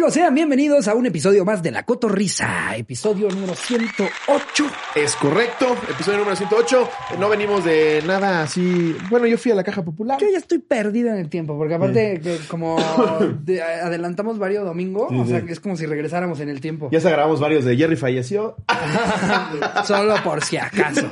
amigos? Sean bienvenidos a un episodio más de La Cotorrisa, episodio número 108. Es correcto, episodio número 108. No venimos de nada así. Bueno, yo fui a la caja popular. Yo ya estoy perdido en el tiempo, porque aparte, que como de- adelantamos varios domingos, o sea, que es como si regresáramos en el tiempo. Ya se grabamos varios de Jerry falleció. Solo por si acaso.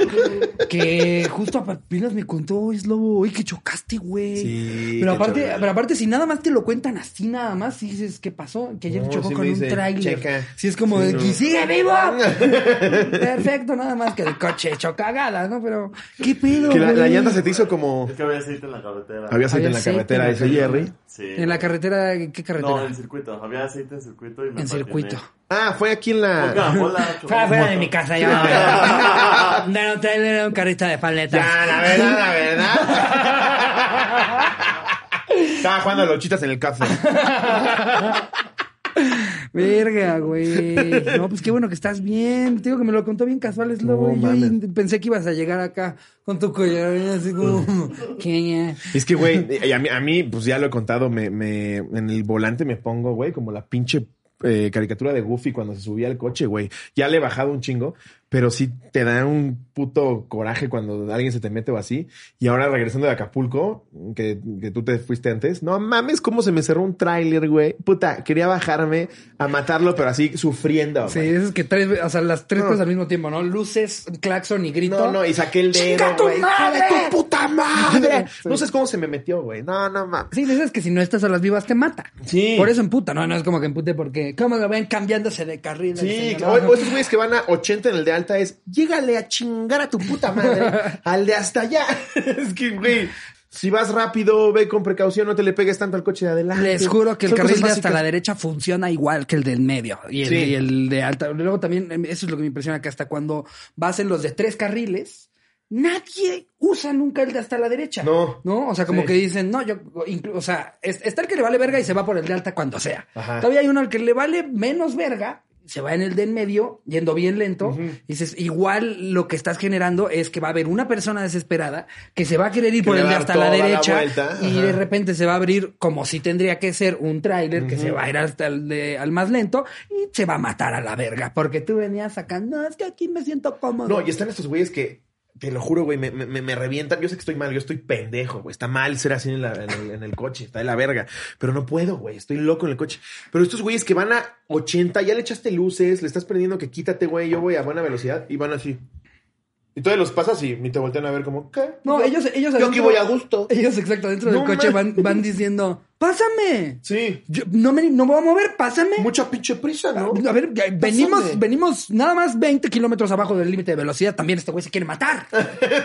Que justo apenas me contó, oye, Slobo, oye, que chocaste, güey. Sí, Pero qué aparte, pero aparte, si nada más te lo cuentan así, nada más, y dices, ¿qué pasó? Que ayer No, chocó sí con un dice, tráiler. checa. Sí, es como Sí, de no. que sigue vivo. Perfecto, nada más que el coche hecho cagada, ¿no? Pero, ¿qué pedo, Que la, llanta se te hizo como. Es que había aceite en la carretera. Había aceite en la aceite carretera, en la dice Jerry. Sí. En la carretera, ¿qué carretera? No, en el circuito. Había aceite en circuito y me en circuito. Ah, fue aquí en la. Coca-Cola. Fuera, fuera de mi casa, ya. No, no, trailer un carrito de paletas. Ya, la verdad, la verdad. Estaba jugando a lochitas en el café. Verga, güey. No, pues qué bueno que estás bien. Te digo que me lo contó bien casual, es lo No. Yo pensé que ibas a llegar acá con tu collar así como... ¿Qué? Es que, güey, a mí, a mí, pues ya lo he contado, me, me, en el volante me pongo, güey, como la pinche eh, caricatura de Goofy cuando se subía al coche, güey. Ya le he bajado un chingo, pero sí te da un puto coraje cuando alguien se te mete o así. Y ahora regresando de Acapulco, que, que tú te fuiste antes, no mames cómo se me cerró un tráiler, güey. Puta, quería bajarme a matarlo, pero así sufriendo. Sí, es que tres, o sea, las tres No. cosas al mismo tiempo, ¿no? Luces, claxon y grito. No, no, y saqué el dedo, ¡Chinga tu güey. ¡Hijo madre! tu puta madre! Sí. No sabes cómo se me metió, güey. No, no mames. Sí, dices que si no estás a las vivas te mata. Sí. Por eso emputa, ¿no? No es como que empute porque... ¿Cómo lo ven cambiándose de carril? Sí, señor? o, o estos güeyes que van a 80 en el de alta es, llégale a chingar a tu puta madre al de hasta allá. es que, güey, si vas rápido, ve con precaución, no te le pegues tanto al coche de adelante. Les juro que el Son carril de hasta la derecha funciona igual que el del medio y el, Sí. y el de alta. Luego también, em, eso es lo que me impresiona, que hasta cuando vas en los de tres carriles, nadie usa nunca el de hasta la derecha. No. ¿No? O sea, como Sí. que dicen, no, yo, o sea, es- está el que le vale verga y se va por el de alta cuando sea. Ajá. Todavía hay uno al que le vale menos verga. Se va en el de en medio, yendo bien lento. Y dices, igual lo que estás generando es que va a haber una persona desesperada que se va a querer ir Que por el de hasta la derecha vuelta, y ajá. de repente se va a abrir como si tendría que ser un tráiler que se va a ir hasta el de, al más lento y se va a matar a la verga porque tú venías sacando, no, es que aquí me siento cómodo. No, y están estos güeyes que, te lo juro, güey, me, me, me revientan. Yo sé que estoy mal, yo estoy pendejo, güey. Está mal ser así en, la- en el, en el coche, está de la verga. Pero no puedo, güey, estoy loco en el coche. Pero estos güeyes que van a 80, ya le echaste luces, le estás perdiendo que quítate, güey, yo voy a buena velocidad y van así. Y todos los pasas y ni te voltean a ver como, ¿qué? No, ellos, ellos Yo aquí voy a gusto. Ellos, exacto, dentro del coche van, van diciendo, pásame. Sí. Yo, no me no me voy a mover, pásame. Mucha pinche prisa, ¿no? A ver, venimos, Pásame. venimos nada más 20 kilómetros abajo del límite de velocidad. También este güey se quiere matar.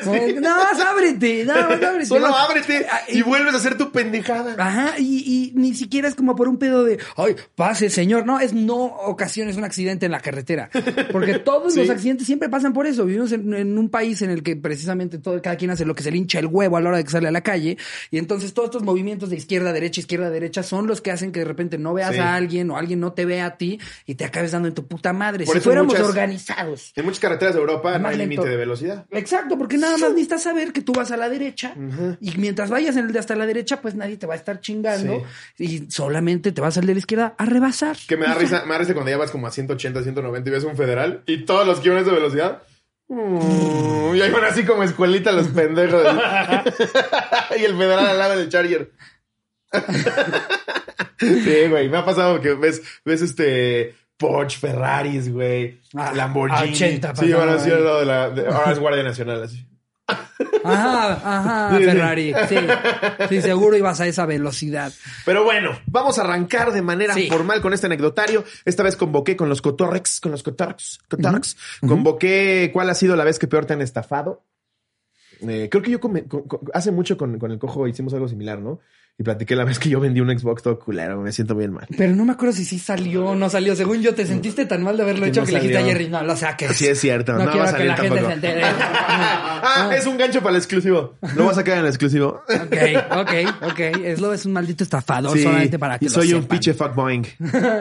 No, nada más ábrete, nada más ábrete. Solo No. ábrete Ah, y vuelves a hacer tu pendejada. Ajá, y, y ni siquiera es como por un pedo de, ay, pase, señor. No, es no ocasiones un accidente en la carretera. Porque todos Sí. los accidentes siempre pasan por eso. Vivimos en, en un país en el que precisamente todo, cada quien hace lo que se le hincha el huevo a la hora de que sale a la calle. Y entonces todos estos movimientos de izquierda derecha, izquierda derecha son los que hacen que de repente no veas Sí. a alguien o alguien no te vea a ti y te acabes dando en tu puta madre. Por si fuéramos muchas- organizados. En muchas carreteras de Europa no hay límite de velocidad. Exacto, porque nada más necesitas saber que tú vas a la derecha y mientras vayas en el de hasta la derecha, pues nadie te va a estar chingando y solamente te vas al de la izquierda a rebasar. Que me da risa, me da risa cuando ya vas como a 180, 190 y ves un federal y todos los a esa velocidad. mm, y ahí van así como escuelita los pendejos. y el federal al lado del Charger. Sí, güey. Me ha pasado que ves, ves este Porsche, Ferraris, güey. Ah, Lamborghini. a 80 sí, van así al lado de la. de- ahora es Guardia Nacional, así. Ajá, ajá, Sí. Ferrari. Sí, sí, seguro ibas a esa velocidad. Pero bueno, vamos a arrancar de manera Sí. formal con este anecdotario. Esta vez convoqué con los Cotorrex, con los Cotorrex, Cotorrex. Convoqué cuál ha sido la vez que peor te han estafado. Eh, creo que yo hace mucho con, con el cojo hicimos algo similar, ¿no? Y platiqué la vez que yo vendí un Xbox todo culero, me siento bien mal. Pero no me acuerdo si sí salió o no salió. Según yo, te sentiste tan mal de haberlo hecho no que le dijiste a. Jerry, no lo saques. Sí, es cierto, No, no va a que la salir gente tampoco. se entere. Ah, es un gancho para el exclusivo. Lo vas a sacar en el exclusivo. Ok, ok, ok. Eslo es un maldito estafador Sí, solamente para que y lo soy un pinche fuckboing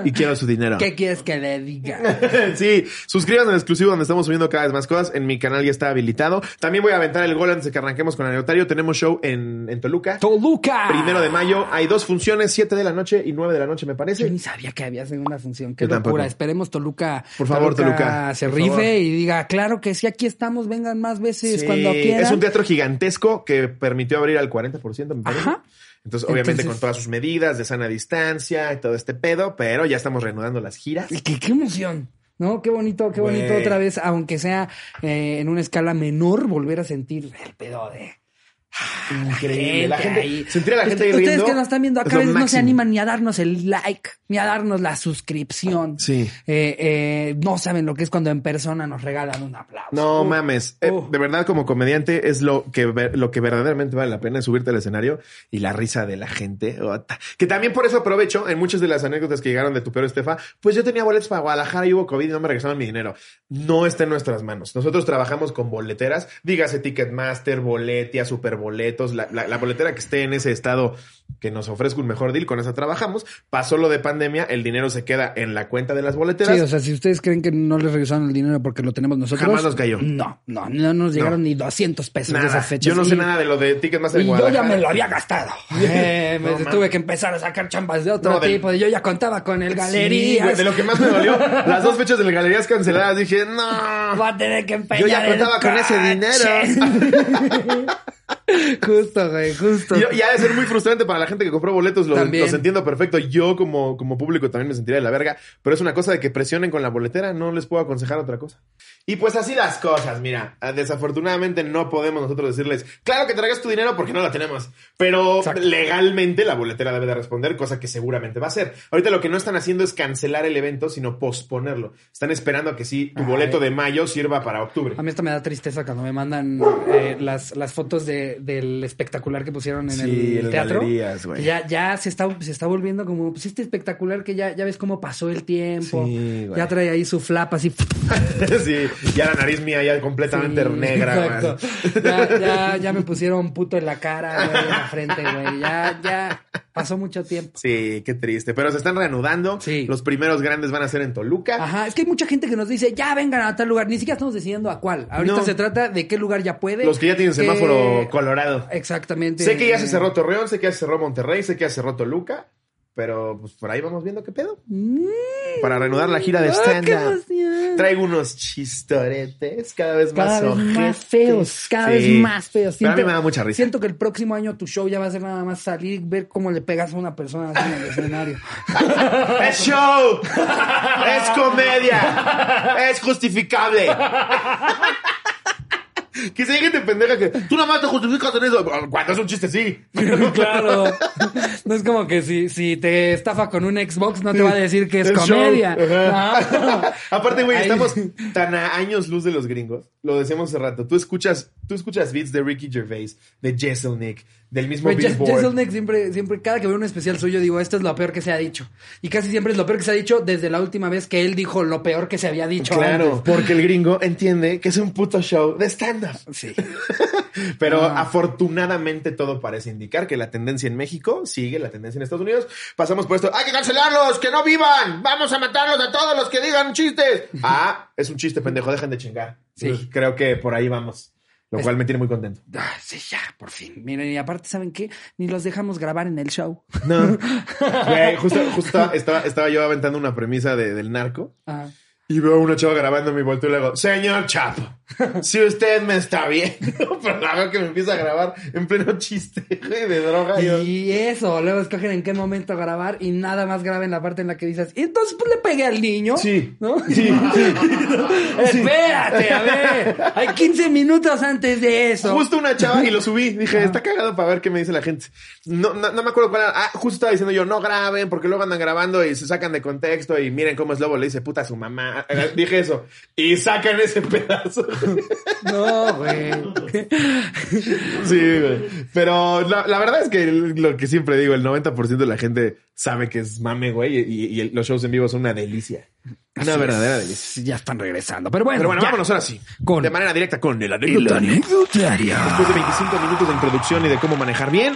y quiero su dinero. ¿Qué quieres que le diga? sí, suscríbanse al exclusivo donde estamos subiendo cada vez más cosas. En mi canal ya está habilitado. También voy a aventar el gol antes de que arranquemos con el anecdotario. Tenemos show en, en Toluca. ¡Toluca! Primero de mayo hay dos funciones, 7 de la noche y 9 de la noche, me Yo parece. ni sabía que había segunda función. Qué Yo tampoco. locura. Esperemos Toluca. Por favor, Toluca, se rife favor. y diga, claro que sí, aquí estamos, vengan más veces Sí, cuando quieran. Es un teatro gigantesco que permitió abrir al 40%, me parece. Ajá. Entonces, obviamente, Entonces- con todas sus medidas de sana distancia y todo este pedo, pero ya estamos reanudando las giras. Y qué, qué emoción. ¿No? Qué bonito, qué bonito otra vez, aunque sea eh, en una escala menor, volver a sentir el pedo de. Ah, Increíble. La gente, ahí. sentir a la gente ahí Ustedes riendo que nos están viendo acá, no se animan ni a darnos el like, ni a darnos la suscripción. Sí. Eh, eh, no saben lo que es cuando en persona nos regalan un aplauso. No mames. Eh, de verdad, como comediante, es lo que, lo que verdaderamente vale la pena es subirte al escenario y la risa de la gente. Que también por eso aprovecho en muchas de las anécdotas que llegaron de tu peor Estefa. Pues yo tenía boletos para Guadalajara y hubo COVID y no me regresaron mi dinero. No está en nuestras manos. Nosotros trabajamos con boleteras, dígase Ticketmaster, Boletia, Superboletos, la, la, la boletera que esté en ese estado que nos ofrezca un mejor deal, con esa trabajamos. Pasó lo de pandemia, el dinero se queda en la cuenta de las boleteras. Sí, o sea, si ustedes creen que no les regresaron el dinero porque lo tenemos nosotros. Jamás nos cayó. No, no, no nos llegaron No. ni 200 pesos de esas fechas. Yo no sé Y- nada de lo de Ticketmaster en Y yo ya Guadalajara. me lo había gastado. Eh, me No, man. tuve que empezar a sacar chambas de otro No, tipo. Yo ya contaba con el galería. de lo que más me dolió, las dos fechas del Galerías canceladas, dije, no. Va a tener que empeñar Yo ya contaba con ese coche. justo, güey, justo. Y, y ha de ser muy frustrante para la gente que compró boletos, lo- los entiendo perfecto. Yo como, como público también me sentiría de la verga, pero es una cosa de que presionen con la boletera, no les puedo aconsejar otra cosa. Y pues así las cosas, mira, ah, desafortunadamente no podemos nosotros decirles, claro que traigas tu dinero porque no lo tenemos, pero Exacto. legalmente la boletera debe de responder, cosa que seguramente va a hacer. Ahorita lo que no están haciendo es cancelar el evento, sino posponerlo. Están esperando a que sí, tu Ay. boleto de mayo sirva para octubre. A mí esto me da tristeza cuando me mandan eh, las, las fotos de, del espectacular que pusieron en Sí, el teatro. galerías, güey. Que Ya, ya se está, se está volviendo como, pues este espectacular que ya, ya ves cómo pasó el tiempo. Sí, güey. ya trae ahí su flap así. sí, ya la nariz mía ya completamente Sí, negra. Ya, ya, ya me pusieron puto en la cara, güey, en la frente, güey. Ya, ya pasó mucho tiempo. Sí, qué triste. Pero se están reanudando. Sí. Los primeros grandes van a ser en Toluca. Ajá, es que hay mucha gente que nos dice, ya vengan a tal lugar. Ni siquiera estamos decidiendo a cuál. Ahorita No. se trata de qué lugar ya puede. Los que ya tienen que- semáforo colorado. Exactamente. Sé que ya se cerró Torreón, sé que ya se cerró Monterrey, sé que ya se cerró Toluca. Pero pues por ahí vamos viendo qué pedo. Para reanudar la gira de ¡Ah, qué stand-up. Traigo unos chistoretes cada vez Cada más vez más feos, cada Sí. vez más feos. Pero a mí me da mucha risa. Siento que el próximo año tu show ya va a ser nada más salir, ver cómo le pegas a una persona así en el escenario. ¡Es show! ¡Es comedia! ¡Es justificable! que si hay gente pendeja que tú nada más te justificas en eso. Cuando es un chiste, sí. claro. No es como que si, si te estafa con un Xbox no te va a decir que es, comedia. Aparte, güey, estamos tan a años luz de los gringos. Lo decíamos hace rato. Tú escuchas, tú escuchas beats de Ricky Gervais, de Jesselnick, del mismo Jes- Billboard. Jeselnik siempre, siempre, cada que veo un especial suyo, digo, esto es lo peor que se ha dicho. Y casi siempre es lo peor que se ha dicho desde la última vez que él dijo lo peor que se había dicho. Claro, antes. porque el gringo entiende que es un puto show de stand-up. Sí. Pero Ah. afortunadamente todo parece indicar que la tendencia en México sigue la tendencia en Estados Unidos. Pasamos por esto, hay que cancelarlos, que no vivan, vamos a matarlos a todos los que digan chistes. Ah, es un chiste pendejo, dejen de chingar. Sí. Creo que por ahí vamos, lo cual me tiene muy contento. Ah, sí, ya, por fin. Miren, y aparte, ¿saben qué? Ni los dejamos grabar en el show. No. Güey, justo, justo estaba, estaba yo aventando una premisa de- del narco Ajá. Y veo a una chava grabando mi volteo y le digo, señor Chapo, si usted me está viendo, pero la veo que me empieza a grabar en pleno chiste de droga. Y eso, luego escogen en qué momento grabar y nada más graben la parte en la que dices, y entonces pues le pegué al niño. Sí. ¿No? Sí, sí. Espérate, a ver. Hay 15 minutos antes de eso. Justo una chava y lo subí. Dije, está cagado para ver qué me dice la gente. No, no, no me acuerdo cuál era. Ah, justo estaba diciendo yo, no graben, porque luego andan grabando y se sacan de contexto y miren cómo es lobo. Le dice puta a su mamá. Dije eso. Y sacan ese pedazo. No, güey. Sí, güey. Pero la, la verdad es que lo que siempre digo, el 90% de la gente sabe que es mame, güey, y, y los shows en vivo son una delicia. Una verdadera es. delicia. Ya están regresando. Pero bueno, Pero bueno, ya. vámonos ahora sí. Con- De manera directa con el anecdotario. Después de 25 minutos de introducción y de cómo manejar bien,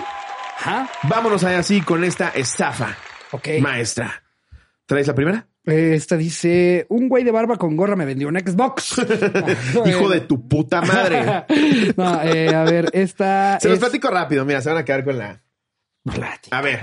vámonos ahí así con esta estafa Ok. maestra. ¿Traes la primera? Esta dice, un güey de barba con gorra me vendió un Xbox. Hijo de tu puta madre. no, eh, a ver, esta Se los platico rápido, mira, se van a quedar con la Plática. A ver.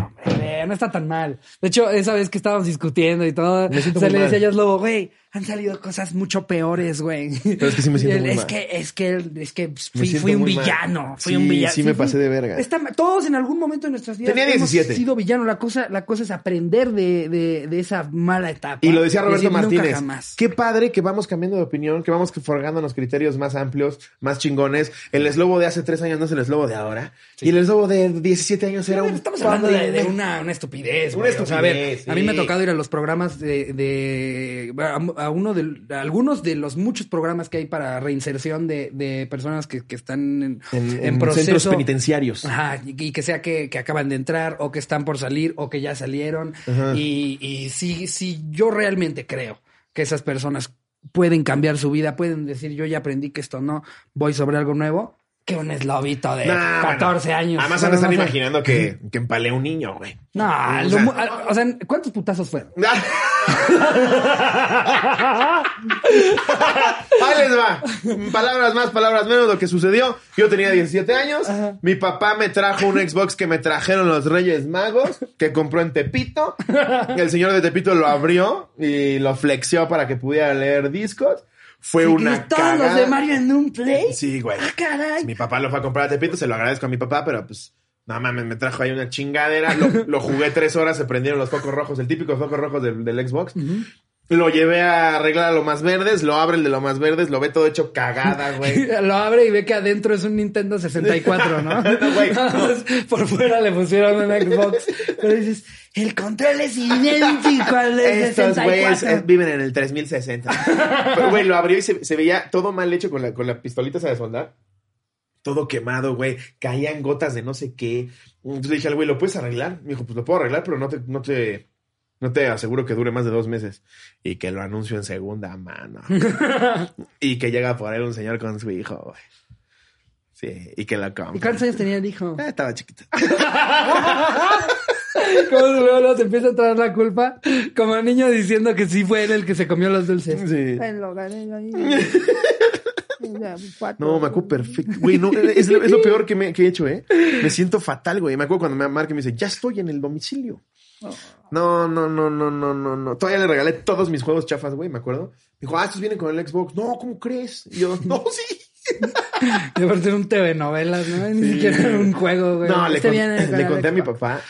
No está tan mal. De hecho, esa vez que estábamos discutiendo y todo, se le decía a Lobo, güey, han salido cosas mucho peores, güey. Pero es que sí me siento muy es mal. que, es que, es que fui, un mal. villano. Fui Sí, un villano. sí me pasé de verga. Está- todos en algún momento de nuestras vidas Tenía hemos 17. sido villano. La cosa, la cosa es aprender de, de, de esa mala etapa. Y lo decía Roberto decir, nunca Martínez. jamás. Qué padre que vamos cambiando de opinión, que vamos forjándonos criterios más amplios, más chingones. El eslobo de hace tres años no es el eslobo de ahora. Y el eslobo de 17 años era un. Estamos hablando de, de una, una estupidez. Una güey. O sea, a ver, a mí me ha tocado ir a los programas de, de a, uno de a algunos de los muchos programas que hay para reinserción de, de personas que, que están en, En, en en proceso. centros penitenciarios. Ajá, y, y que sea que, que acaban de entrar o que están por salir o que ya salieron. Ajá. Y, y sí, sí, yo realmente creo que esas personas pueden cambiar su vida, pueden decir yo ya aprendí que esto no, voy sobre algo nuevo, que un eslobito de Nah, 14 bueno. años. Además, No, no, no. imaginando que, que empalé un niño, güey. No, O lo sea- mu- a- o sea, ¿cuántos putazos fueron? Ahí les va. Palabras más, palabras menos. Lo que sucedió. Yo tenía 17 años. Mi papá me trajo un Xbox que me trajeron los Reyes Magos, que compró en Tepito. El señor de Tepito lo abrió y lo flexió para que pudiera leer discos. Fue una Todos los de Mario en un play. Sí, güey. Ah, caray. Mi papá lo fue a comprar a Tepito, se lo agradezco a mi papá, pero pues, no mames, me trajo ahí una chingadera. Lo, lo jugué tres horas, se prendieron los focos rojos, el típico foco rojos del, del Xbox. Lo llevé a arreglar a lo más verdes, lo abre el de lo más verdes, lo ve todo hecho cagada, güey. Lo abre y ve que adentro es un Nintendo 64, ¿no? No, güey, no. Entonces, Por fuera le pusieron un Xbox. Pero dices, el control es idéntico al de Estos güeyes 64. eh, viven en el 3060. Pero, güey, lo abrió y se, se veía todo mal hecho con la, con la pistolita esa de soldar. Todo quemado, güey. Caían gotas de no sé qué. Entonces le dije al güey, ¿lo puedes arreglar? Me dijo, pues lo puedo arreglar, pero no te, no te, no te aseguro que dure más de dos meses. Y que lo anuncio en segunda mano. y que llega por él un señor con su hijo, güey. Sí, y que ¿Y compra. cuántos años tenía el hijo? Eh, estaba chiquito. ¿Cómo luego, luego te empieza a traer la culpa? Como niño diciendo que sí fue él el que se comió los dulces. Sí. No, me acuerdo perfecto. Güey, no, es, lo, es lo peor que, me, que he hecho, ¿eh? Me siento fatal, güey. Me acuerdo cuando me marca y me dice, ya estoy en el domicilio. No, no, no, no, no, no, no. Todavía le regalé todos mis juegos chafas, güey, me acuerdo. Me dijo, ah, estos vienen con el Xbox. No, ¿cómo crees? Y yo, no, sí. De por ser un TV novelas, ¿no? Ni siquiera era un juego, güey. No, le, Este con- le conté a mi papá,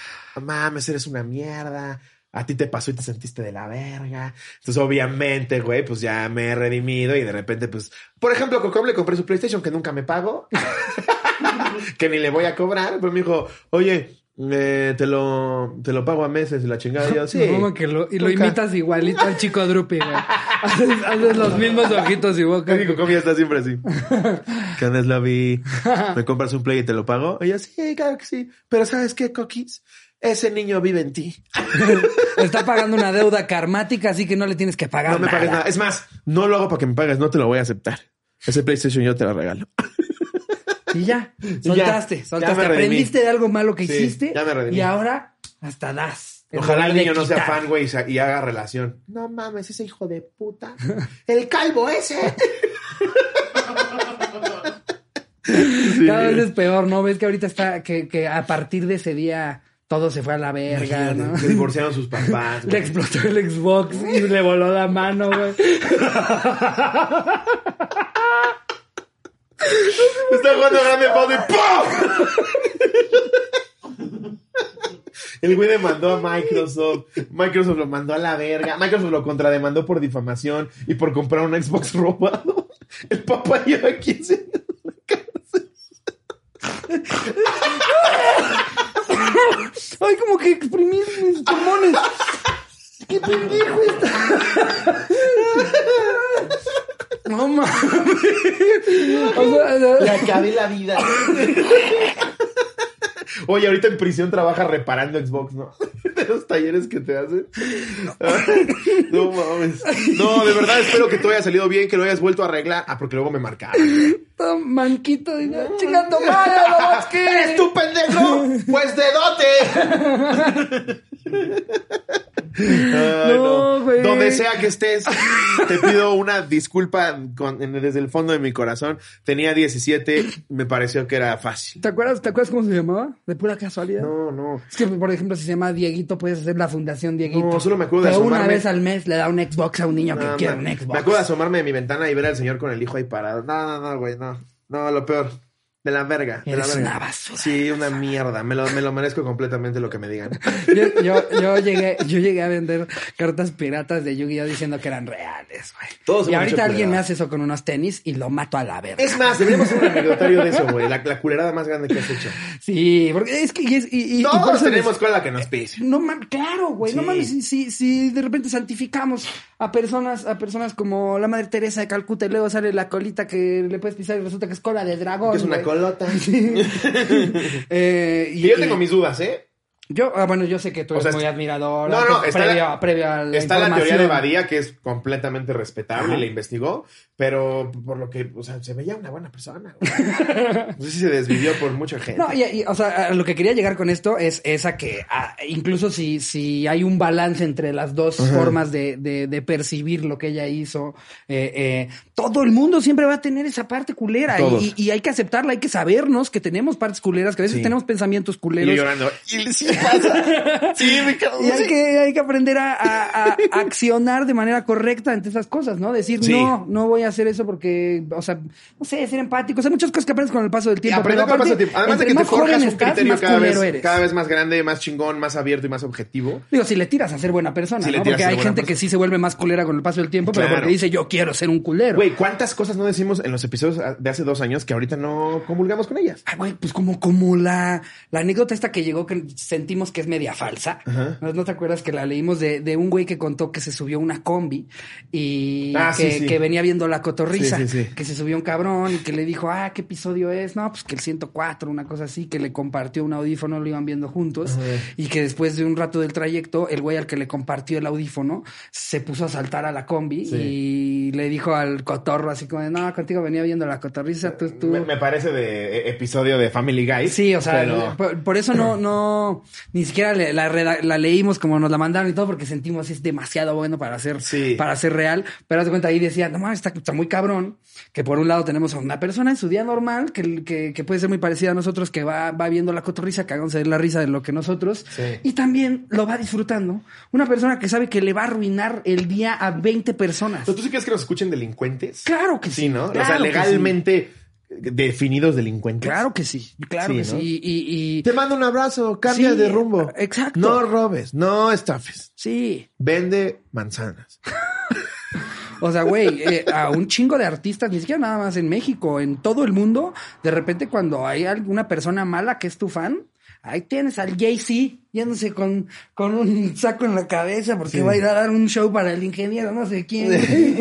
mames, eres una mierda. A ti te pasó y te sentiste de la verga. Entonces, obviamente, güey, pues ya me he redimido y de repente, pues, por ejemplo, Cocom le compré su PlayStation que nunca me pago, que ni le voy a cobrar. Pero me dijo, oye, eh, te lo, te lo pago a meses y la chingada. Y yo, sí. Que lo, y lo Nunca. imitas igualito al chico Drupi, güey. Haces, haces los mismos ojitos y boca. Casi ya está siempre así. ¿Qué onda, Slavi? ¿Me compras un play y te lo pago? Y yo, sí, claro que sí. Pero ¿sabes qué, Coquis? Ese niño vive en ti. Está pagando una deuda karmática, así que no le tienes que pagar No me nada. pagues nada. Es más, no lo hago para que me pagues, no te lo voy a aceptar. Ese PlayStation yo te lo regalo. Y ya, soltaste, ya soltaste. Aprendiste de algo malo que Sí, hiciste ya me redimí. y ahora hasta das. Ojalá el niño no sea fan, güey, y haga relación. No mames, ese hijo de puta. El calvo ese. Cada vez es peor, ¿no? Ves que ahorita está, que, que a partir de ese día todo se fue a la verga, ¿no? Se divorciaron sus papás. Le güey. explotó el Xbox y le voló la mano, güey. Está jugando grande Auto y ¡pum! El güey demandó a Microsoft. Microsoft lo mandó a la verga. Microsoft lo contrademandó por difamación y por comprar un Xbox robado. El papá lleva 15 años en la cárcel. Ay, como que exprimí mis pulmones. ¿Qué pendejo está? No mames. O sea, Le acabé la vida. Oye, ahorita en prisión trabaja reparando Xbox, ¿no? De los talleres que te hacen. No mames. No, de verdad espero que todo haya salido bien, que lo hayas vuelto a arreglar. Ah, porque luego me marcaron. manquito. ya, Chingando madre. ¡Eres tú, pendejo! ¡Pues dedote! Ay, No, güey. Donde sea que estés, te pido una disculpa con- desde el fondo de mi corazón. Tenía 17, me pareció que era fácil. ¿Te acuerdas, ¿Te acuerdas cómo se llamaba? De pura casualidad. No, no. Es que, por ejemplo, si se llama Dieguito, puedes hacer la fundación Dieguito. No, solo me acuerdo de Pero una asomarme- vez al mes le da un Xbox a un niño que quiere un Xbox. me acuerdo de asomarme de mi ventana y ver al señor con el hijo ahí parado. No, no, no, güey, no. No, lo peor. De la verga. De la Eres verga. una basura. Sí, una mierda. Me lo, me lo merezco completamente lo que me digan. Yo, yo, yo llegué, yo llegué a vender cartas piratas de Yu-Gi-Oh diciendo que eran reales, güey. Todos y ahorita alguien me hace eso con unos tenis y lo mato a la verga. Es más, deberíamos hacer un anecdotario de eso, güey. La, la culerada más grande que has hecho. Sí, porque es que y es, y, y- y por Todos eso tenemos cola que nos pise. No mames, claro, güey. No mames, si, si, si de repente santificamos a personas, a personas como la madre Teresa de Calcuta y luego sale la colita que le puedes pisar y resulta que es cola de dragón. Que es una güey. colota. Eh, y, Y yo tengo mis dudas, ¿eh? Yo, ah, bueno, yo sé que tú O eres sea, muy admirador. No, no, está previo, la- previo a la Está la teoría de. Badía, que es completamente respetable, Ajá. la investigó, pero por lo que, o sea, se veía una buena persona. No sé si se desvivió por mucha gente. No, y, y, o sea, lo que quería llegar con esto es esa que a- incluso si, si hay un balance entre las dos formas de, de- de percibir lo que ella hizo, eh, eh, todo el mundo siempre va a tener esa parte culera y, y hay que aceptarla, hay que sabernos que tenemos partes culeras, que a veces Sí. tenemos pensamientos y yo culeros. llorando. Y sí pasa. Sí, me cago. Y hay que, hay que aprender a, a- a accionar de manera correcta ante esas cosas, ¿no? Decir, Sí. no, no voy a hacer eso porque, o sea, no sé, ser empáticos. Hay muchas cosas que aprendes con el paso del tiempo. con el paso del tiempo. Además de que te forjas un estás, criterio cada vez, eres. cada vez más grande, más chingón, más abierto y más objetivo. Digo, si le tiras a ser buena persona, Si ¿no? Porque hay gente que sí se vuelve más culera con el paso del tiempo, pero porque dice, yo quiero ser un culero. Güey, ¿cuántas cosas no decimos en los episodios de hace dos años que ahorita no comulgamos con ellas? Ay, güey, pues como, como la, la anécdota esta que llegó que sentimos que es media falsa. ¿No, no te acuerdas que la leímos de, de un güey que contó que se subió una combi y Ah, que, sí, sí. que venía viendo la cotorriza? Sí. Que se subió un cabrón y que le dijo, ah, ¿qué episodio es? No, pues que el 104, una cosa así, que le compartió un audífono, lo iban viendo juntos y que después de un rato del trayecto, el güey al que le compartió el audífono se puso a saltar a la combi y le dijo al cotorro así como, de, no, contigo venía viendo la cotorriza, tú, tú. Me, me parece de eh, episodio de Family Guy. Sí, o sea, pero- por, por eso no, no, ni siquiera le- la, leímos como nos la mandaron y todo, porque sentimos es demasiado bueno para ser, Sí. para ser real. Pero haz de cuenta, ahí decía, no mames, está, está muy cabrón, que por un lado tenemos a una persona en su día normal, que, que, que puede ser muy parecida a nosotros, que va, va viendo la cotorriza, cagándose de la risa de lo que nosotros, Sí. y también lo va disfrutando. Una persona que sabe que le va a arruinar el día a 20 personas. ¿Pero ¿Tú sí crees que nos escuchen delincuentes? Claro que sí. Sí, ¿no? claro o sea, legalmente definidos delincuentes. Claro que sí, claro Sí, que ¿no? sí. Y, y- y- Te mando un abrazo, cambia Sí, de rumbo. exacto. No robes, no estafes. sí. Vende manzanas. O sea, güey, eh, a un chingo de artistas, ni siquiera nada más en México, en todo el mundo, de repente cuando hay alguna persona mala que es tu fan, ahí tienes al Jay-Z yéndose con, con un saco en la cabeza porque va a ir a dar un show para el ingeniero, no sé quién.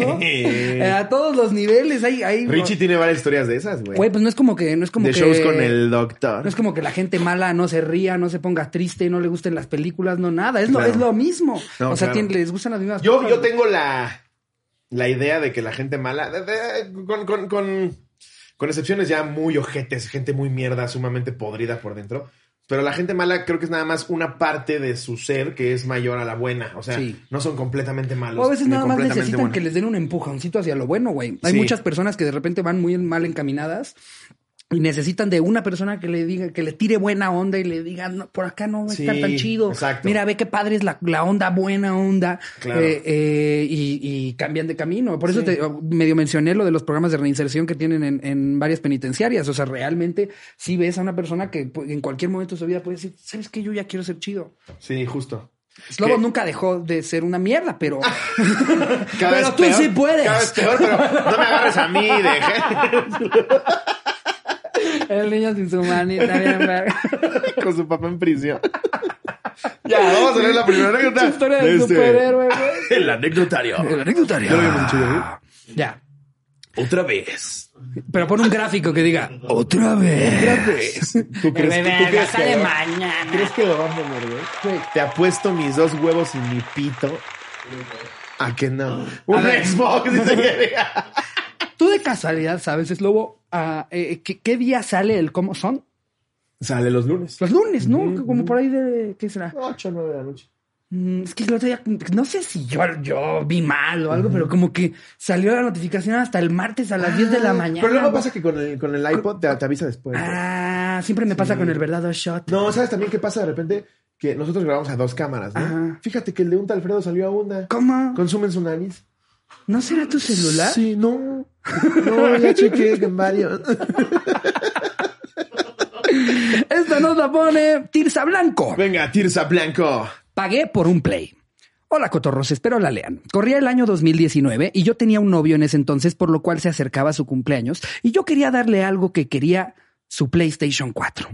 ¿no? Eh, a todos los niveles, hay, hay Richie tiene varias historias de esas, güey. Güey, pues no es como que, no es como de que. shows con el doctor. No es como que la gente mala no se ría, no se ponga triste, no le gusten las películas, no nada. Es, Claro. lo, es lo mismo. No, o sea, claro. les gustan las mismas Yo, cosas. yo tengo la, la idea de que la gente mala, de- de- con, con, con, con excepciones ya muy ojetes, gente muy mierda, sumamente podrida por dentro. Pero la gente mala creo que es nada más una parte de su ser que es mayor a la buena. O sea, Sí. no son completamente malos. O a veces nada más necesitan que les den un empujoncito hacia lo bueno, güey. Hay Sí. muchas personas que de repente van muy mal encaminadas y necesitan de una persona que le diga, que le tire buena onda y le diga, no, por acá no va a Sí, tan chido. exacto. Mira, ve qué padre es la, la onda, buena onda. Claro. Eh, eh, y, y cambian de camino. Por eso te medio mencioné lo de los programas de reinserción que tienen en, en varias penitenciarias. O sea, realmente si ves a una persona que pu- en cualquier momento de su vida puede decir, ¿sabes qué? Yo ya quiero ser chido. Sí, justo. Slobo Que- nunca dejó de ser una mierda, pero, pero tú peor, sí puedes. Cada vez peor, pero no me agarres a mí de El niño sin su manita, bien verga. con su papá en prisión. ya, vamos a ver la primera anécdota. Historia de del este- superhéroe, güey. El anecdotario. El anecdotario. Ya lo habíamos dicho, ¿ya? Ya. Otra vez. Pero pon un gráfico que diga otra vez. Otra vez. ¿Tú crees, Bebé, tú crees que lo- mañana. ¿Crees que lo van a? Güey, Te apuesto mis dos huevos y mi pito. ¿A que no? Un. Xbox. dice. Tú de casualidad sabes, es lobo, ¿qué, qué día sale el cómo son? Sale los lunes. Los lunes, ¿no? Como por ahí de, ¿qué será? 8 o 9 de la noche. Mm, Es que el otro día, no sé si yo, yo vi mal o algo, pero como que salió la notificación hasta el martes a las 10 de la mañana. Pero luego pasa que con el, con el iPod te, te avisa después. Ah, siempre me pasa con el verdadero shot. No, ¿sabes también qué pasa de repente? Que nosotros grabamos a dos cámaras, ¿no? Ajá. Fíjate que el de un tal Alfredo salió a una. ¿Cómo? Consumen su nariz. ¿No será tu celular? Sí, no. No, ya chequé en varios. Esta nota pone Tirsa Blanco. Venga, Tirsa Blanco. Pagué por un play. Hola, cotorros, espero la lean. Corría el año 2019 y yo tenía un novio en ese entonces, por lo cual se acercaba su cumpleaños y yo quería darle algo que quería su PlayStation 4.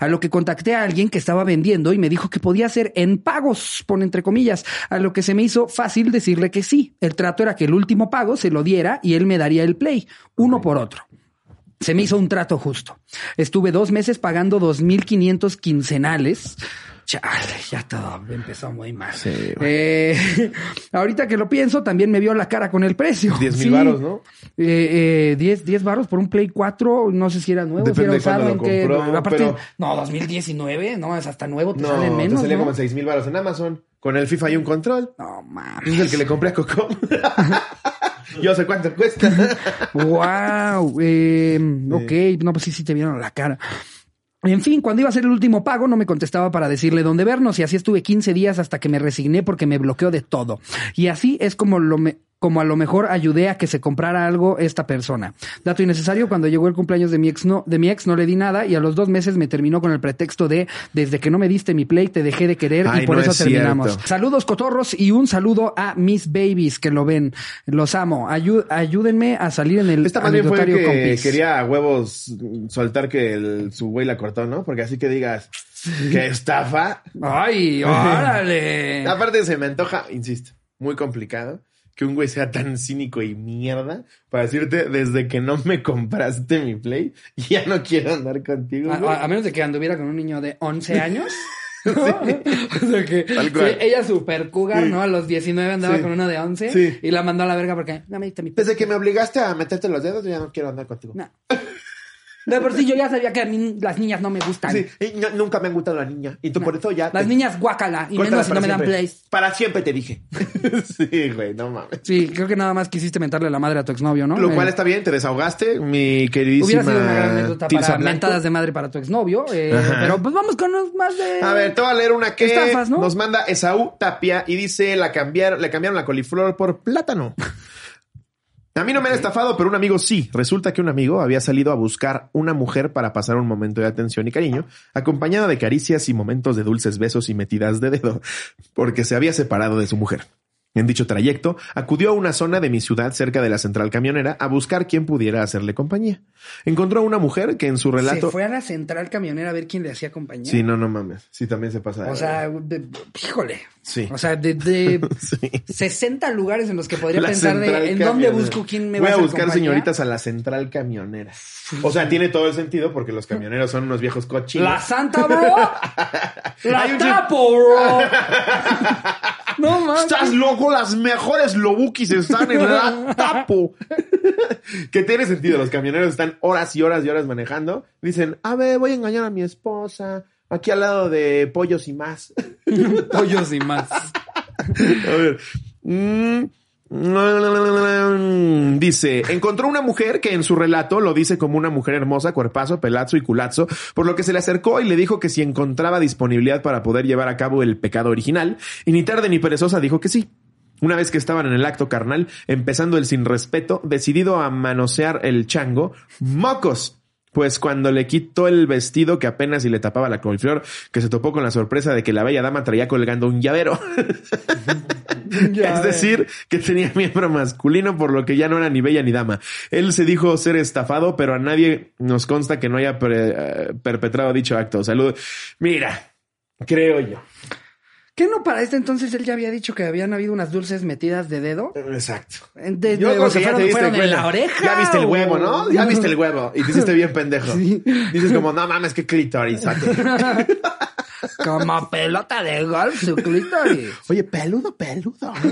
A lo que contacté a alguien que estaba vendiendo y me dijo que podía ser en pagos, pone entre comillas, a lo que se me hizo fácil decirle que sí. El trato era que el último pago se lo diera y él me daría el play, uno por otro. Se me hizo un trato justo. Estuve dos meses pagando 2.500 quincenales. Chale, ya todo empezó muy mal. Sí. Eh, ahorita que lo pienso, también me vio la cara con el precio. 10 mil Sí. varos, ¿no? Eh, eh, 10, 10 varos por un Play 4, no sé si era nuevo, si Depende era de cuándo usado, en lo qué. compró, aparte, pero- no, 2019, no, es hasta nuevo, te No, sale te menos. salía ¿no? como en 6 mil baros en Amazon. Con el FIFA y un control. No mames. Es el que le compré a Coco. Yo sé cuánto cuesta. Wow. eh, ok, no, pues sí, sí te vieron la cara. En fin, cuando iba a ser el último pago, no me contestaba para decirle dónde vernos y así estuve 15 días hasta que me resigné porque me bloqueó de todo. Y así es como lo me- como a lo mejor ayudé a que se comprara algo esta persona. Dato innecesario, cuando llegó el cumpleaños de mi ex no, de mi ex no le di nada y a los dos meses me terminó con el pretexto de desde que no me diste mi play te dejé de querer Ay, y por no eso es terminamos. cierto. Saludos cotorros y un saludo a mis babies que lo ven. Los amo. Ayú- ayúdenme a salir en el Esta más bien fue que compis. quería a huevos soltar que el- su güey la cortó, ¿no? Porque así que digas que estafa. Ay, órale. Aparte se me antoja, insisto, muy complicado que un güey sea tan cínico y mierda para decirte desde que no me compraste mi play, ya no quiero andar contigo. A, güey. a- a menos de que anduviera con un niño de 11 años. ¿no? O sea que Tal cual. sí, ella super cougar, Sí. ¿no? A los 19 andaba Sí. con uno de 11 Sí. y la mandó a la verga porque no me diste mi Desde que me obligaste a meterte los dedos, yo ya no quiero andar contigo. No. De por sí yo ya sabía que a mí las niñas no me gustan. Sí, y no- nunca me han gustado las niñas. Y tú por eso ya. Las te- niñas guácala y córtalas menos si no me dan siempre. plays. Para siempre te dije. sí, güey, no mames. Sí, creo que nada más quisiste mentarle la madre a tu exnovio, ¿no? Lo cual Eh, está bien, te desahogaste, mi queridísima. Hubiera sido una gran anécdota Tirsa para Blanco. mentadas de madre para tu exnovio. eh, Ajá. pero pues vamos con unos más de. A ver, te voy a leer una que Estafas, ¿no? nos manda Esaú Tapia y dice la cambiaron, le cambiaron la coliflor por plátano. A mí no me han estafado, pero un amigo sí. Resulta que un amigo había salido a buscar una mujer para pasar un momento de atención y cariño, acompañada de caricias y momentos de dulces besos y metidas de dedo, porque se había separado de su mujer. En dicho trayecto, acudió a una zona de mi ciudad cerca de la central camionera a buscar quien pudiera hacerle compañía. Encontró a una mujer que en su relato... Se fue a la central camionera a ver quién le hacía compañía. Sí, no, no mames. Sí, también se pasa. O sea, de- híjole. Sí. O sea, de, de Sí. 60 lugares en los que podría La pensar de en dónde busco quién me Voy va a a buscar compañía. señoritas a la central camionera. O sea, tiene todo el sentido porque los camioneros son unos viejos cochinos. La Santa, bro. La tapo, bro. no mames. Estás loco, las mejores lobukis están en la tapo. que tiene sentido, los camioneros están horas y horas y horas manejando. Dicen, a ver, voy a engañar a mi esposa. Aquí al lado de pollos y más. Pollos y más. A ver. Mm, Dice, encontró una mujer que en su relato lo dice como una mujer hermosa, cuerpazo, pelazo y culazo, por lo que se le acercó y le dijo que si encontraba disponibilidad para poder llevar a cabo el pecado original, y ni tarde ni perezosa dijo que sí. Una vez que estaban en el acto carnal, empezando el sin respeto, decidido a manosear el chango, mocos. Pues cuando le quitó el vestido que apenas y le tapaba la coliflor, que se topó con la sorpresa de que la bella dama traía colgando un llavero. Es decir, que tenía miembro masculino, por lo que ya no era ni bella ni dama. Él se dijo ser estafado, pero a nadie nos consta que no haya pre- eh, perpetrado dicho acto. Saludos. Mira, creo yo. ¿Qué no para este entonces él ya había dicho que habían habido unas dulces metidas de dedo? Exacto. De, Yo de- creo que ya fueron, te diste fueron en cuenta. la oreja. Ya viste el huevo, ¿no? Ya viste el huevo. Y te hiciste bien pendejo. Sí. Dices como, no mames, qué clítoris. Como pelota de golf, su clítoris. Oye, peludo, peludo.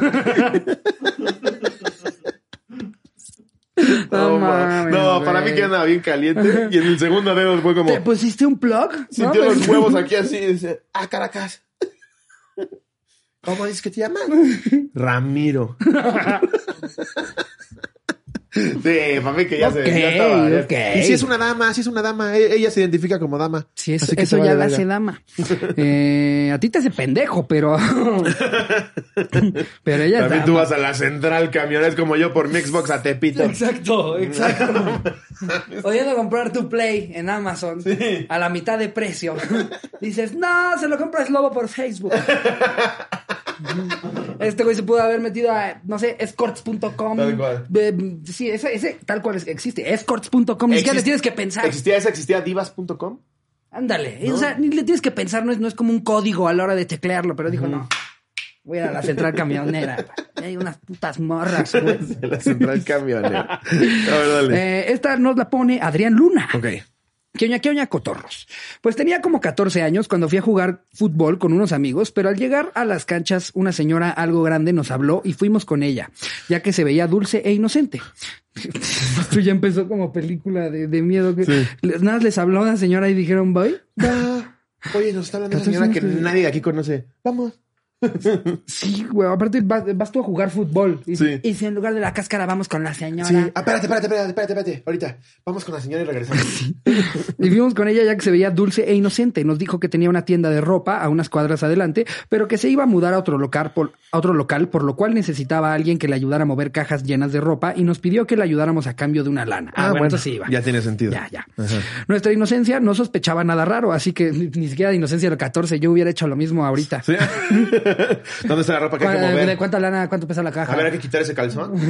No mames, para mí que andaba bien caliente. Y en el segundo dedo fue como, ¿Te pusiste un plug? sintió ¿No? los huevos aquí así y dice, ah, Caracas. ¿Cómo dices que te llamas? Ramiro. Sí, mami, que ya se ya estaba, ya- ok. Y si es una dama, si es una dama, e- ella se identifica como dama. Sí, eso, Así que eso se ya la hace dama. Eh, a ti te hace pendejo, pero. pero ella es También dama. tú vas a la central camiones como yo por mi Xbox a Tepito. Exacto, exacto. Oyendo comprar tu Play en Amazon a la mitad de precio. Dices, no, se lo compras lobo por Facebook. Este güey se pudo haber metido a, no sé, escorts.com. Tal cual. Eh, Sí, ese, ese tal cual es- existe. Escorts.com. Ni siquiera le tienes que pensar. ¿Existía esa? ¿Existía divas.com? Ándale. O sea, ni le tienes que pensar, no es, no es como un código a la hora de teclearlo, pero dijo, no. Voy a ir a la central camionera. Hay unas putas morras, güey. La central camionera. A ver, dale. Eh, esta nos la pone Adrián Luna. ok. ¿Qué oña, qué oña, cotorros? Pues tenía como 14 años cuando fui a jugar fútbol con unos amigos, pero al llegar a las canchas, una señora algo grande nos habló y fuimos con ella, ya que se veía dulce e inocente. Esto ya empezó como película de, de miedo. Que Sí. les- Nada, les habló una señora y dijeron, voy. Oye, nos está hablando una señora que nadie de aquí conoce. Vamos. Sí, güey, aparte vas, vas tú a jugar fútbol. Y, Sí. y si en lugar de la cáscara vamos con la señora. Sí. Ah, espérate, espérate, espérate, espérate, espérate. Ahorita. Vamos con la señora y regresamos. Y fuimos con ella ya que se veía dulce e inocente. Nos dijo que tenía una tienda de ropa a unas cuadras adelante, pero que se iba a mudar a otro local por, a otro local, por lo cual necesitaba a alguien que le ayudara a mover cajas llenas de ropa y nos pidió que le ayudáramos a cambio de una lana. Ah, bueno, entonces sí iba. Ya tiene sentido. Ya, ya. Ajá. Nuestra inocencia no sospechaba nada raro, así que ni, ni siquiera de inocencia de los 14 yo hubiera hecho lo mismo ahorita. ¿Sí? ¿Dónde está la ropa que hay que ¿Cuál- mover? ¿De cuánta lana, cuánto pesa la caja? A ver, hay que quitar ese calzón.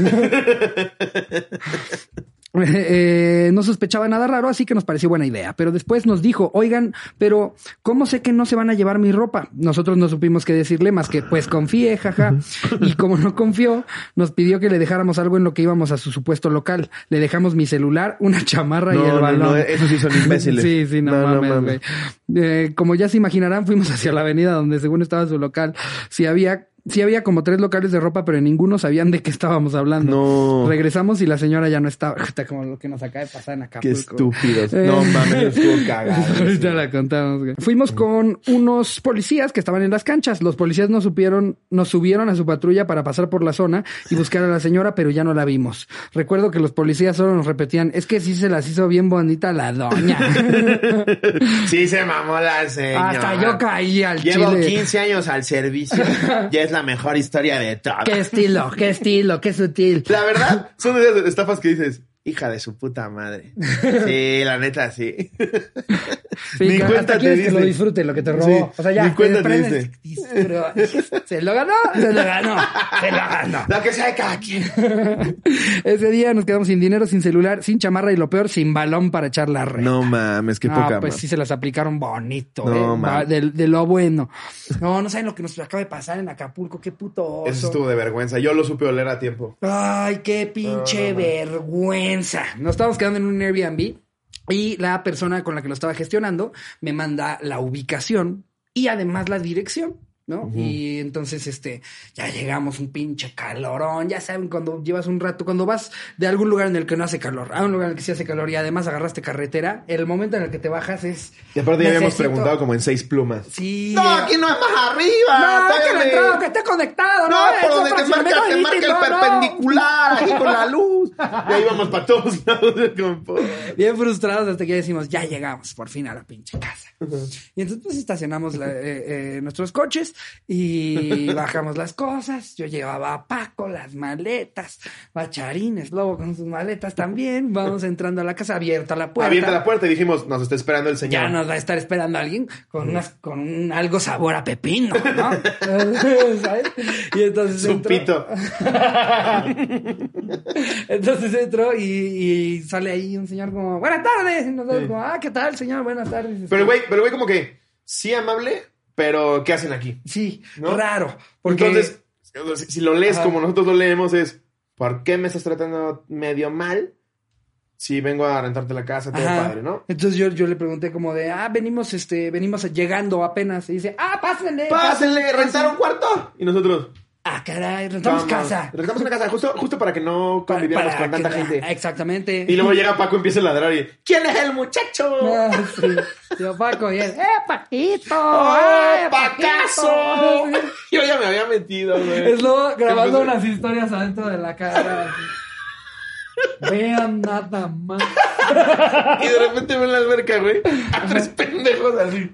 Eh, no sospechaba nada raro, así que nos pareció buena idea. Pero después nos dijo, oigan, pero ¿cómo sé que no se van a llevar mi ropa? Nosotros no supimos qué decirle más que, pues confíe, jaja. Y como no confió, nos pidió que le dejáramos algo en lo que íbamos a su supuesto local. Le dejamos mi celular, una chamarra y No, el no, balón. no, esos sí son imbéciles. Sí, sí, no, No, no mames, mames. güey. Eh, como ya se imaginarán, fuimos hacia la avenida donde según estaba su local. Si había, sí había como tres locales de ropa, pero en ninguno sabían de qué estábamos hablando. No. Regresamos y la señora ya no estaba. Está como lo que nos acaba de pasar en Qué Acapulco. estúpidos. Eh. No mames, estuvo cagado. Ahorita la contamos. güey. Fuimos con unos policías que estaban en las canchas. Los policías nos supieron, nos subieron a su patrulla para pasar por la zona y buscar a la señora, pero ya no la vimos. Recuerdo que los policías solo nos repetían, es que sí se las hizo bien bonita la doña. Sí se mamó la señora. Hasta yo caí al Llevo chile. 15 años al servicio. ya es la mejor historia de todas. Qué estilo, qué estilo, qué sutil. La verdad, son de esas estafas que dices, hija de su puta madre. Sí, la neta, sí. Sí, Ni cuenta te quieres que lo dice. disfrute lo que te robó. Sí, o sea, ya. ni cuenta te pero se lo ganó, se lo ganó, se lo ganó. Lo que sea de cada quien. Ese día nos quedamos sin dinero, sin celular, sin chamarra y lo peor, sin balón para echar la red. No mames, qué Ah, poca pues sí se las aplicaron bonito, No, eh, va, de, de lo bueno. No, no saben lo que nos acaba de pasar en Acapulco, qué puto oso. Eso estuvo de vergüenza. Yo lo supe oler a tiempo. Ay, qué pinche vergüenza. Nos estábamos quedando en un Airbnb y la persona con la que lo estaba gestionando me manda la ubicación y además la dirección. ¿No? Y entonces, este, ya llegamos, un pinche calorón, ya saben, cuando llevas un rato, cuando vas de algún lugar en el que no hace calor a un lugar en el que sí hace calor y además agarraste carretera, el momento en el que te bajas es... Y aparte ya habíamos preguntado como en seis plumas. Sí. No, aquí no es más arriba. No, que que esté conectado, No, ¿no? por donde te marca, te marca el nítido, no. perpendicular, aquí con la luz. Y ahí vamos para todos lados. Bien frustrados hasta que ya decimos, ya llegamos por fin a la pinche casa. Y entonces pues estacionamos la- eh, eh, nuestros coches y bajamos las cosas. Yo llevaba a Paco, las maletas, Bacharines, Lobo con sus maletas también. Vamos entrando a la casa, abierta la puerta. Abierta la puerta y dijimos, nos está esperando el señor. Ya nos va a estar esperando alguien con unas, con un algo sabor a pepino, ¿no? ¿Sabes? Y entonces Su entró- pito. Entonces entró y, y sale ahí un señor como, buenas tardes. Y nosotros Sí. como, ah, ¿qué tal, señor? Buenas tardes. Pero güey, pero güey como que, sí amable, pero ¿qué hacen aquí? Sí, ¿No? raro. Porque Entonces, si- lo lees Ajá. como nosotros lo leemos es, ¿por qué me estás tratando medio mal? Si vengo a rentarte la casa, todo Ajá. padre, ¿no? Entonces yo, yo le pregunté como de, ah, venimos, este, venimos llegando apenas. Y dice, ah, pásenle. Pásenle, rentar un cuarto. Y nosotros, Ah, caray, rentamos vamos, casa. Rentamos una casa, justo, justo para que no conviviéramos Para con tanta que- gente. Exactamente. Y luego llega Paco y empieza a ladrar y, ¿quién es el muchacho? Ah, sí. Yo, Paco, y él, ¡eh, Paquito! ¡Oh, ¡eh, Pacaso! Paquito! Yo ya me había metido, güey. Es lo grabando unas historias adentro de la cara. así. Vean nada más. Y de repente veo en la alberca, güey, a tres pendejos así.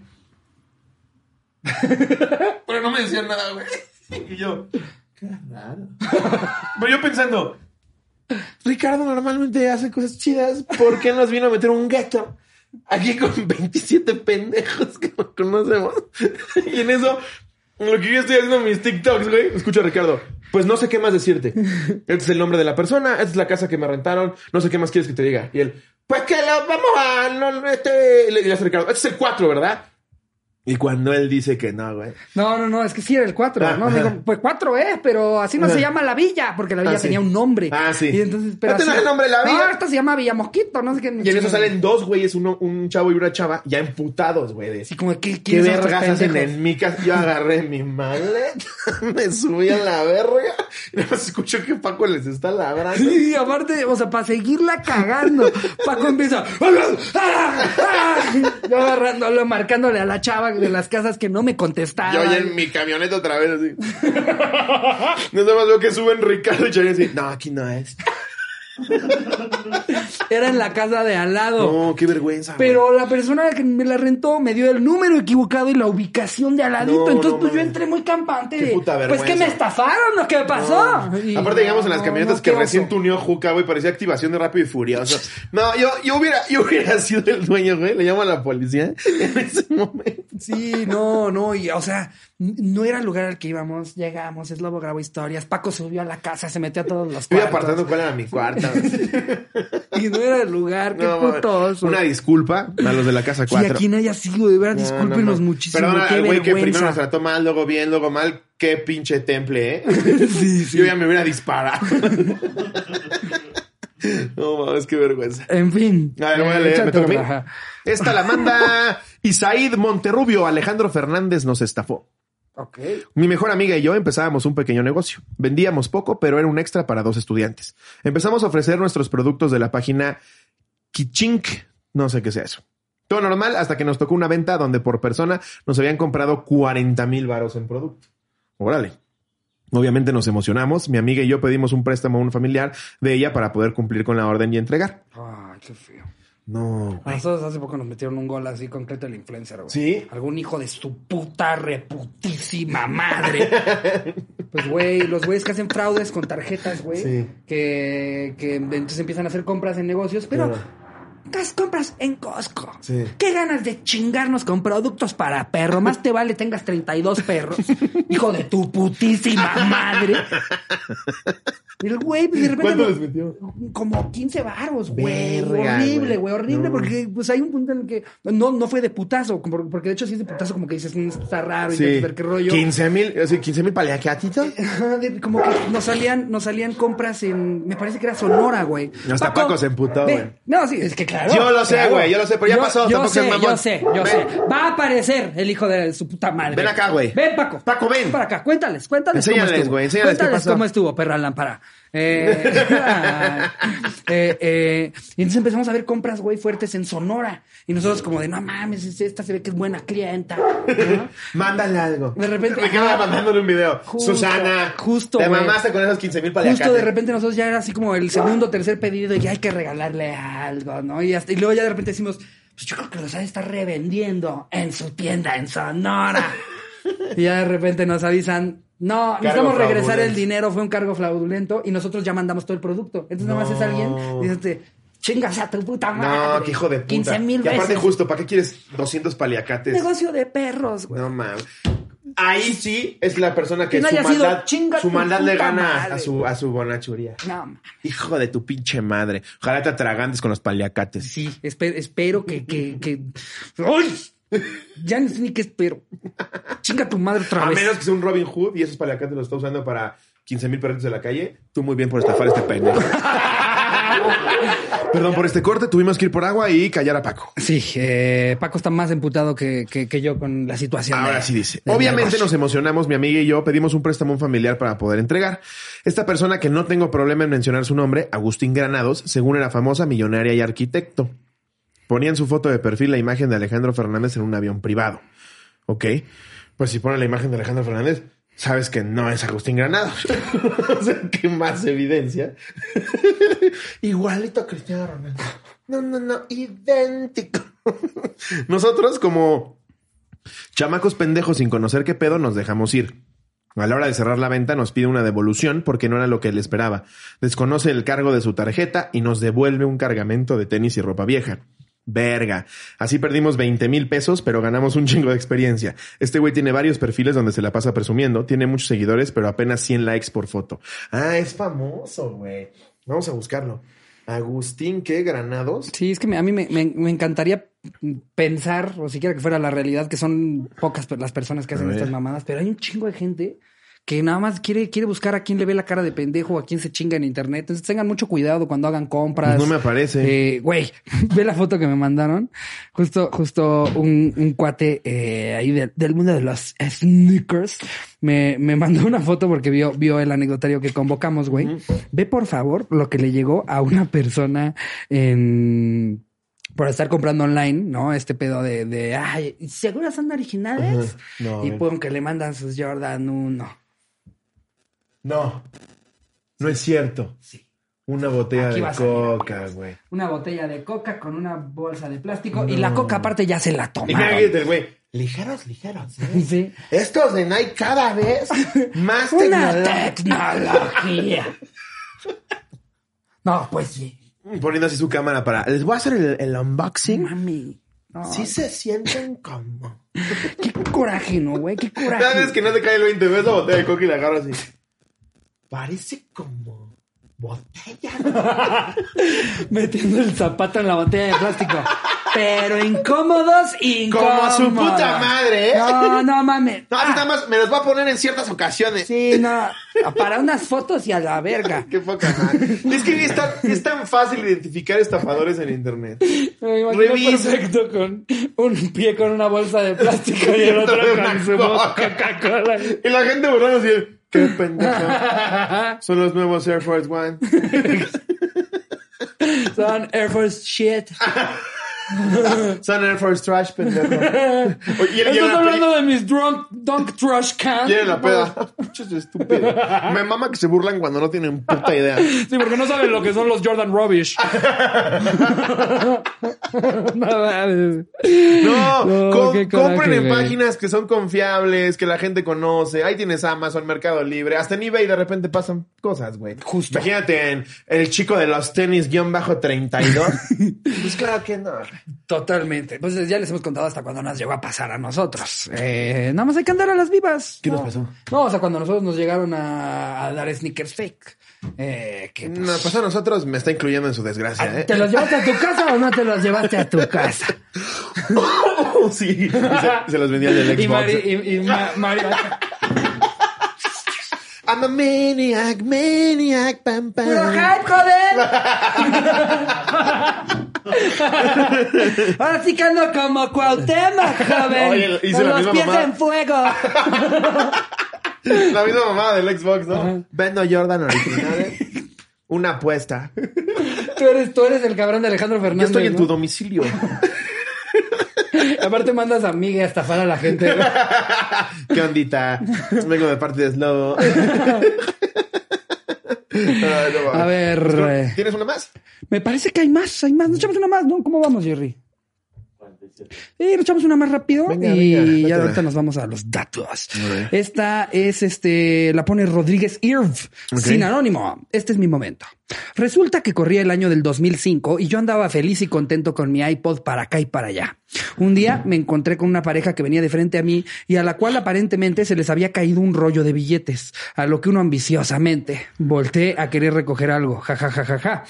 Pero no me decían nada, güey. Y yo, qué raro. Pero yo pensando, Ricardo normalmente hace cosas chidas, ¿por qué nos vino a meter un gato? Aquí con 27 pendejos que no conocemos. Y en eso, lo que yo estoy haciendo en mis TikToks, güey, escucho a Ricardo. Pues no sé qué más decirte. Este es el nombre de la persona, esta es la casa que me rentaron, no sé qué más quieres que te diga. Y él, pues que lo vamos a, no, este, y le dice a Ricardo, este es el 4, ¿verdad? Y cuando él dice que no, güey. No, no, no, es que sí era el 4, Ah, ¿no? Digo, pues 4, ¿eh? Pero así no Ajá. se llama la villa, porque la villa Ah, sí. tenía un nombre. Ah, sí. Y entonces, pero Este no es el nombre de la villa. No, esta se llama Villa Mosquito, no sé qué. Y en eso salen dos güeyes, uno, un chavo y una chava, ya emputados, güey. Así como, ¿qué, ¿Qué vergas hacen en mi casa? Yo agarré mi maleta, me subí a la verga y nada más escucho que Paco les está labrando. Sí, aparte, o sea, para seguirla cagando. Paco empieza. ¡Ah! ¡Ah! Yo agarrándolo, marcándole a la chava de las casas que no me contestaba. Yo en mi camioneta otra vez así. Nada más veo que suben Ricardo y Chayanne así. No, aquí no es. Era en la casa de al lado. No, qué vergüenza. güey. Pero la persona que me la rentó me dio el número equivocado y la ubicación de al ladito. No, Entonces, no pues yo entré muy campante. Qué de, puta pues vergüenza. que me estafaron, ¿o qué pasó? No. Y- Aparte llegamos en las no, camionetas no, que recién tuneó Juca, güey, parecía activación de Rápido y Furioso. No, yo, yo hubiera, yo hubiera sido el dueño, güey. Le llamo a la policía en ese momento. Sí, no, no, y o sea, no era el lugar al que íbamos, llegamos, es Lobo grabó historias, Paco subió a la casa, se metió a todos los Estoy cuartos. apartando cuál era mi cuarta. Y no era el lugar, qué No, mames. puto oso. Una disculpa a los de la casa Si 4. a quien haya sido, de verdad, No, discúlpenos no, no. muchísimo, Perdona al güey que primero nos trató mal, luego bien, luego mal. Qué pinche temple, ¿eh? Sí, sí. Yo ya me hubiera disparado. no mames, qué vergüenza. En fin. A ver, voy a eh, leer, me échate toca a mí. otra, ajá. Esta la manda Isaid Monterrubio. Alejandro Fernández nos estafó. Ok. Mi mejor amiga y yo empezábamos un pequeño negocio. Vendíamos poco, pero era un extra para dos estudiantes. Empezamos a ofrecer nuestros productos de la página Kichink. No sé qué sea eso. Todo normal hasta que nos tocó una venta donde por persona nos habían comprado 40 mil varos en producto. Órale. Obviamente nos emocionamos. Mi amiga y yo pedimos un préstamo a un familiar de ella para poder cumplir con la orden y entregar. Ay, qué feo. No. A nosotros hace poco nos metieron un gol así concreto el influencer, güey. ¿Sí? Algún hijo de su puta reputísima madre. pues, güey, los güeyes que hacen fraudes con tarjetas, güey. Sí. Que, que entonces empiezan a hacer compras en negocios, pero Claro. Las compras en Costco. Sí. Qué ganas de chingarnos con productos para perro. Más te vale tengas 32 perros. hijo de tu putísima madre. Y el güey, de repente. ¿Cuánto nos- les metió? como 15 varos, güey. Horrible, güey. horrible, No. porque pues hay un punto en el que no, no fue de putazo, porque de hecho si es de putazo como que dices, "Mm, está raro, Sí. intentas ver qué rollo. 15 mil, así, 15 mil de- como que nos salían, nos salían compras en, me parece que era Sonora, güey. Hasta Paco se emputó, güey. No, sí, es que claro. Yo lo sé, güey, yo lo sé, pero ya Yo- pasó, Yo tampoco sé, mamón. yo sé, yo Ven. sé. Va a aparecer el hijo de su puta madre. Ven acá, güey. Ven, Paco. Paco, ven. Para acá, cuéntales, cuéntales Enséñales, güey, enséñales qué cuéntales pasó. cómo estuvo, perra lámpara. Eh, eh, eh, y entonces empezamos a ver compras, güey, fuertes en Sonora. Y nosotros como de, no mames, es- esta se ve que es buena clienta. ¿no? Mándale algo. De repente- Me quedaba mandándole un video. Justo, Susana. justo, Te güey. mamaste con esos 15 mil paliacates. Justo de repente nosotros ya era así como el segundo, tercer pedido y ya hay que regalarle algo, ¿no? Y, hasta- y luego ya de repente decimos, pues yo creo que los ha de estar revendiendo en su tienda en Sonora. y ya de repente nos avisan, no, necesitamos regresar fraudulento. el dinero, fue un cargo fraudulento y nosotros ya mandamos todo el producto. Entonces nada más es No. alguien y dice, chingas a tu puta madre. No, qué hijo de puta. 15 mil Y aparte veces. justo, ¿para qué quieres 200 paliacates? Negocio de perros, güey. No mames. Ahí sí es la persona que no su maldad, "Chinga su maldad le gana madre". a su, a su bonachuría. No, mames. Hijo de tu pinche madre. Ojalá te atragantes con los paliacates. Sí, espe- espero que, que, que... ¡Ay! Ya ni qué espero. Chinga tu madre otra A vez. menos que sea un Robin Hood y esos paliacates los está usando para 15 mil perritos de la calle. Tú muy bien por estafar a este pendejo. Perdón por este corte. Tuvimos que ir por agua y callar a Paco. Sí, eh, Paco está más emputado que, que, que yo con la situación. Ahora de- sí dice. Obviamente nos emocionamos, mi amiga y yo pedimos un préstamo a familiar para poder entregar. Esta persona que no tengo problema en mencionar su nombre, Agustín Granados, según era famosa, millonaria y arquitecto. Ponía en su foto de perfil la imagen de Alejandro Fernández en un avión privado. Ok. Pues si pone la imagen de Alejandro Fernández, sabes que no es Agustín Granados. o sea, ¿qué más evidencia? Igualito a Cristiano Ronaldo. No, no, no, idéntico. Nosotros como chamacos pendejos sin conocer qué pedo nos dejamos ir. A la hora de cerrar la venta nos pide una devolución porque no era lo que él esperaba. Desconoce el cargo de su tarjeta y nos devuelve un cargamento de tenis y ropa vieja. Verga. Así perdimos 20 mil pesos, pero ganamos un chingo de experiencia. Este güey tiene varios perfiles donde se la pasa presumiendo. Tiene muchos seguidores, pero apenas 100 likes por foto. Ah, es famoso, güey. Vamos a buscarlo. Agustín, ¿qué? Granados. Sí, es que me- a mí me, me- me encantaría pensar, o siquiera que fuera la realidad, que son pocas las personas que hacen estas mamadas, pero hay un chingo de gente que nada más quiere, quiere buscar a quién le ve la cara de pendejo a quién se chinga en internet. Entonces tengan mucho cuidado cuando hagan compras. Pues no me aparece. Eh, Güey, ve la foto que me mandaron. Justo, justo un, un cuate eh, ahí del- del mundo de los sneakers me, me mandó una foto porque vio, vio el anecdotario que convocamos, güey. Ve por favor lo que le llegó a una persona en por estar comprando online, ¿no? Este pedo de, de ay, ¿seguras son originales? Ajá. No, y pues que le mandan sus Jordan 1. No. No es cierto. Sí. Una botella Aquí de coca, güey. Una botella de coca con una bolsa de plástico y la coca aparte ya se la. Imagínate el güey. Ligeros, ligeros, ¿eh? Sí. Estos de Nike cada vez más Una tecnología. No, pues sí. Poniendo así su cámara para. Les voy a hacer el, el unboxing. Mami. No, Sí se sienten como. Qué coraje, ¿no, güey? Qué coraje. Sabes que no te cae el 20 ves la botella de coca y la agarras así. Parece como botella. Metiendo el zapato en la botella de plástico. Pero incómodos, incómodos. Como su puta madre, ¿eh? No, no mames. No, nada más me los voy a poner en ciertas ocasiones. Sí, no. Para unas fotos y a la verga. Qué poca madre. Es que es tan, es tan fácil identificar estafadores en internet. Me Revisa. perfecto con un pie con una bolsa de plástico y el otro con su Coca. Coca-Cola. Y la gente burlándose. Qué pendejo. Son los nuevos Air Force One. Son Air Force shit. Son Air Force Trash, pendejo. Oye, Estás hablando de mis drunk, dunk trash cans. Llena la peda. Muchos estúpidos. Me mama que se burlan cuando no tienen puta idea. Sí, porque no saben lo que son los Jordan Rubbish. no coraje, compren en güey. páginas que son confiables, que la gente conoce. Ahí tienes Amazon, Mercado Libre. Hasta en eBay de repente pasan cosas, güey. Justo. Imagínate en el chico de los tenis guion bajo 32. pues claro que no. Totalmente. Pues ya les hemos contado hasta cuando nos llegó a pasar a nosotros. Eh, nada más hay que andar a las vivas. ¿Qué No. nos pasó? No, o sea, cuando nosotros nos llegaron a, a dar sneakers fake. Eh, que, pues, No, pues a nosotros me está incluyendo en su desgracia, ¿eh? ¿Te los llevaste a tu casa o no te los llevaste a tu casa? sí. Se, se los vendía del Xbox. Y Mari, y, y Ma- I'm a maniac, maniac, pam, pam. ¡Puro hype, joder! Ahora sí que ando como Cuauhtémoc, joven. Oye, hice con la los misma pies mamada. en fuego. La misma mamada del Xbox, ¿no? Vendo Jordan originales. Una apuesta. Tú eres, tú eres el cabrón de Alejandro Yo Fernández. estoy en ¿no? tu domicilio. Aparte mandas a Miguel a estafar a la gente. ¿Qué ondita? Vengo de parte de. Ay, no, A ver. ¿Tienes una más? Me parece que hay más, hay más. Nos echamos una más, ¿no? ¿Cómo vamos, Jerry? 47. Sí, nos echamos una más rápido Venga, y venga, ya ahorita nos vamos a los datos. Esta es este, la pone Rodríguez Irv, sin anónimo. Este es mi momento. Resulta que corría el año del 2005 y yo andaba feliz y contento con mi iPod para acá y para allá. Un día me encontré con una pareja que venía de frente a mí y a la cual aparentemente se les había caído un rollo de billetes, a lo que uno ambiciosamente volteé a querer recoger algo. Ja, ja, ja, ja, ja.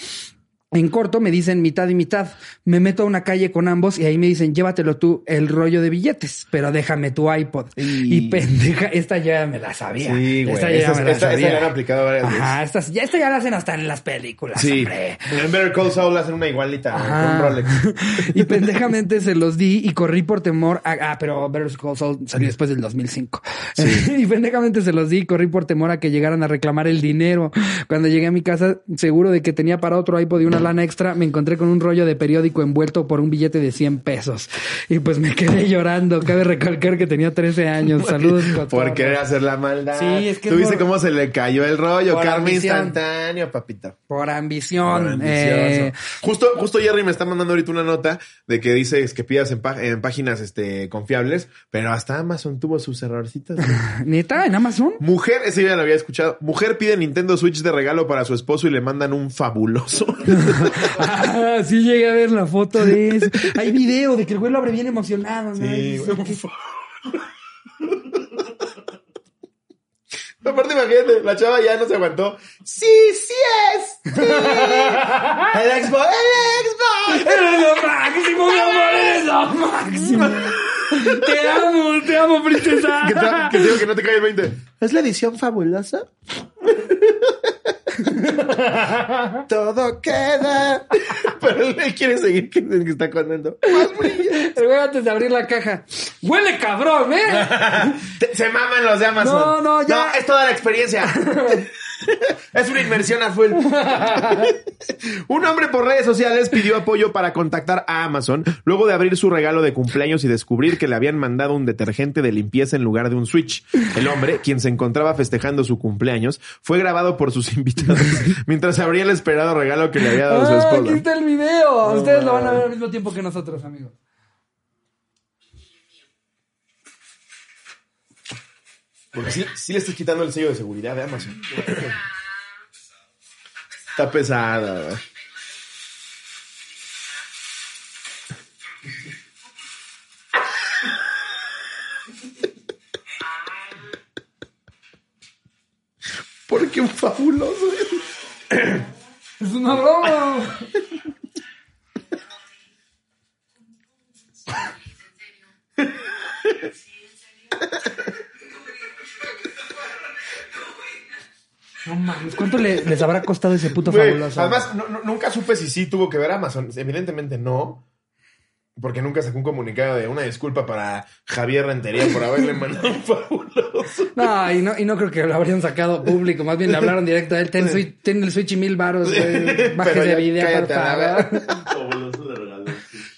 En corto me dicen mitad y mitad. Me meto a una calle con ambos y ahí me dicen, llévatelo tú el rollo de billetes, pero déjame tu iPod. Y- Y, pendeja, esta ya me la sabía. Sí, güey. Esta ya Esta- me la esta- esta sabía. ya la han aplicado varias Ajá, estas, ya, esta ya la hacen hasta en las películas, Sí. hombre. En Better Call Saul hacen una igualita. Ajá. Con Rolex. y pendejamente se los di y corrí por temor a, ah, pero Better Call Saul salió después del 2005. y pendejamente se los di y corrí por temor a que llegaran a reclamar el dinero. Cuando llegué a mi casa, seguro de que tenía para otro iPod y una lana extra, me encontré con un rollo de periódico envuelto por un billete de 100 pesos. Y pues me quedé llorando. Cabe recalcar que tenía 13 años. Saludos, Por querer hacer la maldad. Sí, es que Tú es viste por- cómo se le cayó el rollo. por ambición. instantáneo, papito. Por ambición. Por. Eh, justo, justo Jerry me está mandando ahorita una nota de que dices que pidas en, pá- en páginas este, confiables, pero hasta Amazon tuvo sus errorcitos. güey. ¿Neta? ¿En Amazon? Mujer, ese ya lo había escuchado. Mujer pide Nintendo Switch de regalo para su esposo y le mandan un fabuloso. Ah, sí llegué a ver la foto de eso. Hay video de que el güey lo abre bien emocionado. ¿no? Sí, güey. Aparte, imagínate, la chava ya no se aguantó. Sí, sí es. Sí. El Xbox, el Xbox. Eres lo máximo, mi amor, eres lo máximo. Te amo, te amo, princesa. Que te, que te que no te cae el 20. ¿Es la edición fabulosa? Todo queda. Pero él quiere seguir que, que está contento. Más. El güey antes de abrir la caja. Huele cabrón, ¿eh? Se maman los de Amazon. No, no, ya. No, es toda la experiencia. es una inmersión a full. Un hombre por redes sociales pidió apoyo para contactar a Amazon luego de abrir su regalo de cumpleaños y descubrir que le habían mandado un detergente de limpieza en lugar de un Switch. El hombre, quien se encontraba festejando su cumpleaños, fue grabado por sus invitados mientras abría el esperado regalo que le había dado su Ah, esposa. aquí está el video. Ustedes lo van a ver al mismo tiempo que nosotros, amigos. Porque sí, sí le estoy quitando el sello de seguridad de Amazon. Está pesada. güey. ¿Por qué un fabuloso? Es una broma. No mames, ¿cuánto le- les habrá costado ese puto Güey, fabuloso? Además, no- no- nunca supe si sí tuvo que ver Amazon. Evidentemente no. Porque nunca sacó un comunicado de una disculpa para Javier Rentería por haberle mandado un fabuloso. No, y no, y no creo que lo habrían sacado público. Más bien le hablaron directo a él. Ten, switch- ten el Switch y mil baros, güey. Bájese de video, por favor. Fabuloso de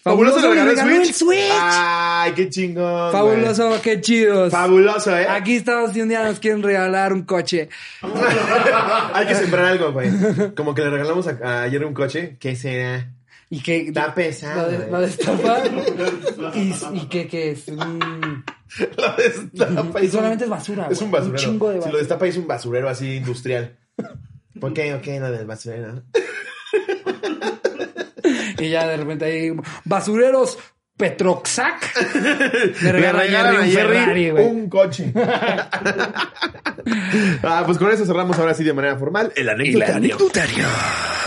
regalo. ¿Fabuloso le regaló el Switch? el Switch. Ay, qué chingón. güey. Fabuloso, qué chidos. Fabuloso, ¿eh? Aquí estamos si un día nos quieren regalar un coche. Hay que sembrar algo, güey. Como que le regalamos a, a ayer un coche. ¿Qué será? Y que Está pesado, de- lo destapa. y, y que, que es un... Lo destapa Y solamente es basura, Es un basurero. Un chingo de Si basura. lo destapa es un basurero así industrial. ¿Por qué? ¿O qué? Lo del basurero. Y ya de repente hay basureros Petroxac. Le regalan un Ferrari, güey. un coche. ah, pues con eso cerramos ahora sí de manera formal. El anecdotario.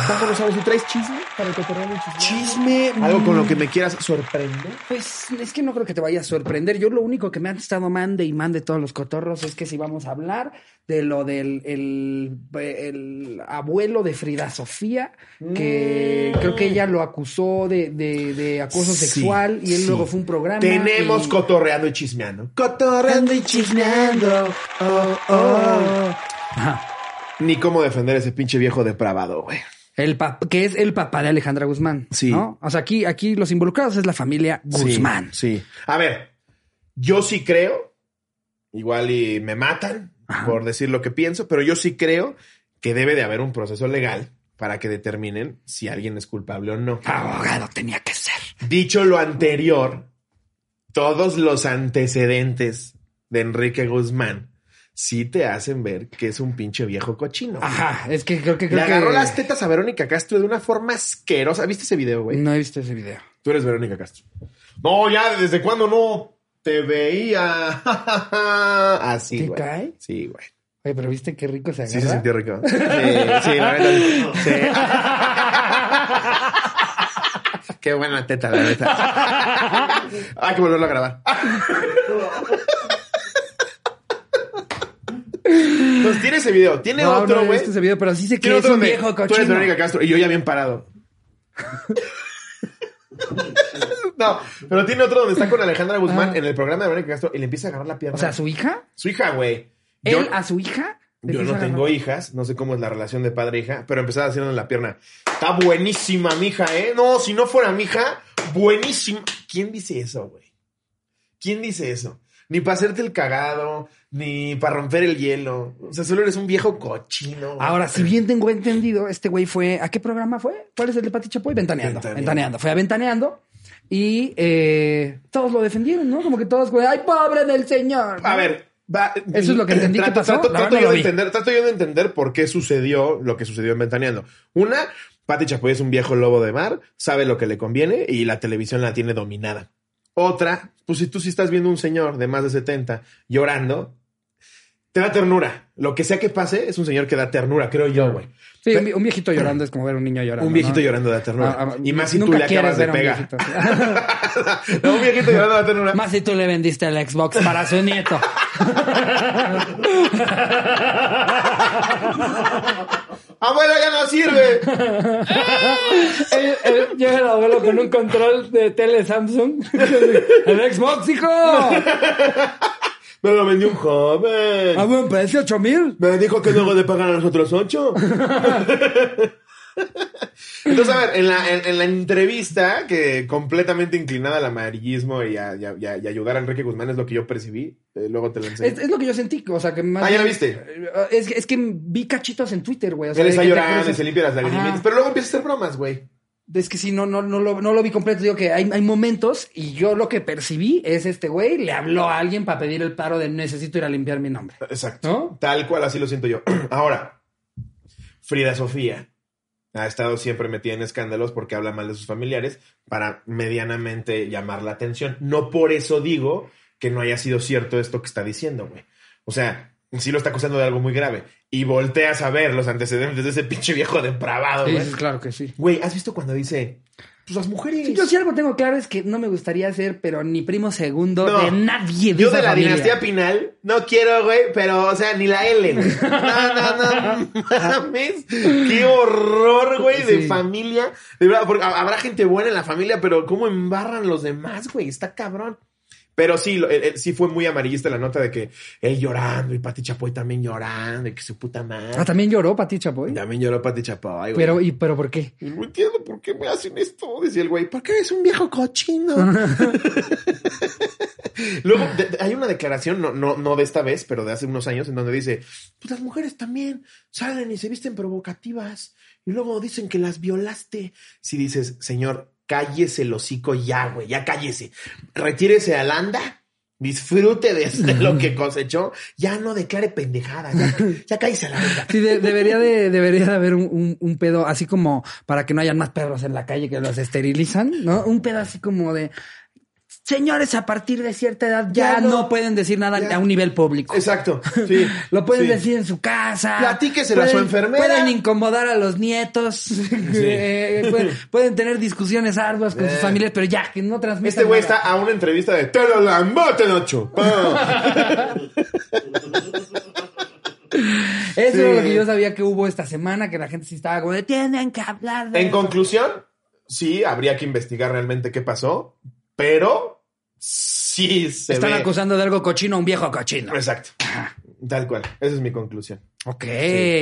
Vámonos a ver si traes chisme para te regalen chisme. Chisme. Algo con lo que me quieras sorprender. Pues es que no creo que te vaya a sorprender. Yo lo único que me han estado mande y mande todos los cotorros es que si vamos a hablar de lo del el, el abuelo de Frida Sofía, que creo que ella lo acusó de, de, de acoso Sí, sexual y él sí. luego fue un programa. Tenemos y- cotorreando y chismeando. Cotorreando y chismeando. Oh, oh. Ajá. Ni cómo defender a ese pinche viejo depravado, güey. El pap- que es el papá de Alejandra Guzmán. Sí. ¿no? O sea, aquí, aquí los involucrados es la familia Guzmán. Sí, sí. A ver, yo sí creo, igual y me matan Ajá. por decir lo que pienso, pero yo sí creo que debe de haber un proceso legal para que determinen si alguien es culpable o no. Abogado tenía que ser. Dicho lo anterior, todos los antecedentes de Enrique Guzmán sí te hacen ver que es un pinche viejo cochino. Ajá, es que creo que Le agarró que- las tetas a Verónica Castro de una forma asquerosa. ¿Viste ese video, güey? No he visto ese video. Tú eres Verónica Castro. No, ya, ¿desde cuándo no te veía? Así, ¿Te güey. cae? Sí, güey. Oye, pero viste qué rico se agarra. Sí se sintió rico. Sí, sí, la neta. Sí. Qué buena teta, la neta. Hay que volverlo a grabar. Tiene ese video. Tiene No, no otro, he güey. visto ese video, pero sí sé que es otro un donde viejo Tú eres cochino. Verónica Castro y yo ya bien parado. No, pero tiene otro donde está con Alejandra Guzmán Ah. en el programa de Verónica Castro y le empieza a agarrar la pierna. O sea, su hija, su hija, güey. él a su hija. ¿De Yo no tengo hijas, no sé cómo es la relación de padre-hija, pero empezaba haciendo en la pierna. Está buenísima, mija, ¿eh? No, si no fuera mija, buenísima. ¿Quién dice eso, güey? ¿Quién dice eso? Ni para hacerte el cagado, ni para romper el hielo. O sea, solo eres un viejo cochino. Ahora, si bien tengo entendido, este güey fue. ¿A qué programa fue? ¿Cuál es el de Pati Chapoy? Ventaneando. Ventaneando. Ventaneando. Fue a Ventaneando. Y eh, todos lo defendieron, ¿no? Como que todos, güey, ¡ay, pobre del señor! A ver, va- Eso es lo que entendí que trato, pasó. Trato, yo de entender, trato yo de entender por qué sucedió lo que sucedió en Ventaneando. Una, Pati Chapoy es un viejo lobo de mar, sabe lo que le conviene y la televisión la tiene dominada. Otra, pues si tú sí estás viendo un señor de más de 70 llorando, te da ternura. Lo que sea que pase, es un señor que da ternura, creo yo, güey. Sí, un, un viejito llorando es como ver un niño llorando. Un viejito ¿no? llorando da ternura. Ah, ah, y más si tú nunca le acabas quieres de ver a un pegar. viejito. no, un viejito llorando da ternura. Más si tú le vendiste el Xbox para su nieto. ¡Abuelo, ya no sirve! El- el- Llega el abuelo con un control de tele Samsung. El Xbox, hijo. Me lo vendió un joven. A buen precio, 8 mil. Me dijo que luego de pagar a los otros ocho. Entonces, a ver, en la, en, en la entrevista, que completamente inclinada al amarillismo y a, y a- y a- y a ayudar a Enrique Guzmán es lo que yo percibí, eh, luego te lo enseño. Es, es lo que yo sentí, o sea que más Ah, ¿ya bien- viste? Eh, Es, que- es que vi cachitos en Twitter, güey. O sea, Él está llorando se limpia las lagrimitas. Pero luego empieza a hacer bromas, güey. Es que sí, no, no, no, lo, no lo vi completo. Digo que hay, hay momentos y yo lo que percibí es este güey le habló a alguien para pedir el paro de necesito ir a limpiar mi nombre. Exacto. ¿No? Tal cual, así lo siento yo. Ahora, Frida Sofía ha estado siempre metida en escándalos porque habla mal de sus familiares para medianamente llamar la atención. No por eso digo que no haya sido cierto esto que está diciendo, güey. O sea, sí lo está acusando de algo muy grave. Y volteas a ver los antecedentes de ese pinche viejo depravado, Sí, güey. sí, claro que sí. Güey, ¿has visto cuando dice, pues las mujeres... Sí, yo sí algo tengo claro es que no me gustaría ser, pero ni primo segundo No. de nadie de Yo esa de la familia. dinastía Pinal no quiero, güey, pero, o sea, ni la L, güey. No, no, no, mames. Qué horror, güey, de Sí. familia. De verdad, porque ha- habrá gente buena en la familia, pero cómo embarran los demás, güey. Está cabrón. Pero sí, lo- eh, eh, sí fue muy amarillista la nota de que él llorando y Pati Chapoy también llorando y que su puta madre. Ah, también lloró Pati Chapoy. También lloró Pati Chapoy, güey. Pero, ¿y, pero por qué? Y No entiendo por qué me hacen esto, decía el güey. ¿Por qué eres un viejo cochino? Luego, de- de- hay una declaración, no, no, no de esta vez, pero de hace unos años, en donde dice, pues las mujeres también salen y se visten provocativas. Y luego dicen que las violaste. Si dices, señor, cállese el hocico ya, güey, ya cállese. Retírese al anda. Disfrute de, de lo que cosechó. Ya no declare pendejada. Ya, ya cállese a la verga. Sí, de- debería de debería de haber un, un- un pedo así como para que no hayan más perros en la calle que los esterilizan, ¿no? Un pedo así como de señores a partir de cierta edad ya, Ya no, no. pueden decir nada Ya. a un nivel público. Exacto. Sí. Lo pueden Sí. decir en su casa. Platíqueselo a su Pueden- enfermera. Pueden incomodar a los nietos. Eh, pueden, pueden tener discusiones arduas con sus Eh. familias, pero ya, que no transmitan Este güey está a una entrevista de Te lo lambote, Nacho. Eso Sí. era lo que yo sabía que hubo esta semana, que la gente sí estaba como de tienen que hablar de En eso". conclusión, sí, habría que investigar realmente qué pasó, pero sí se Están ve. acusando de algo cochino a un viejo cochino. Exacto. Tal cual. Esa es mi conclusión. Ok.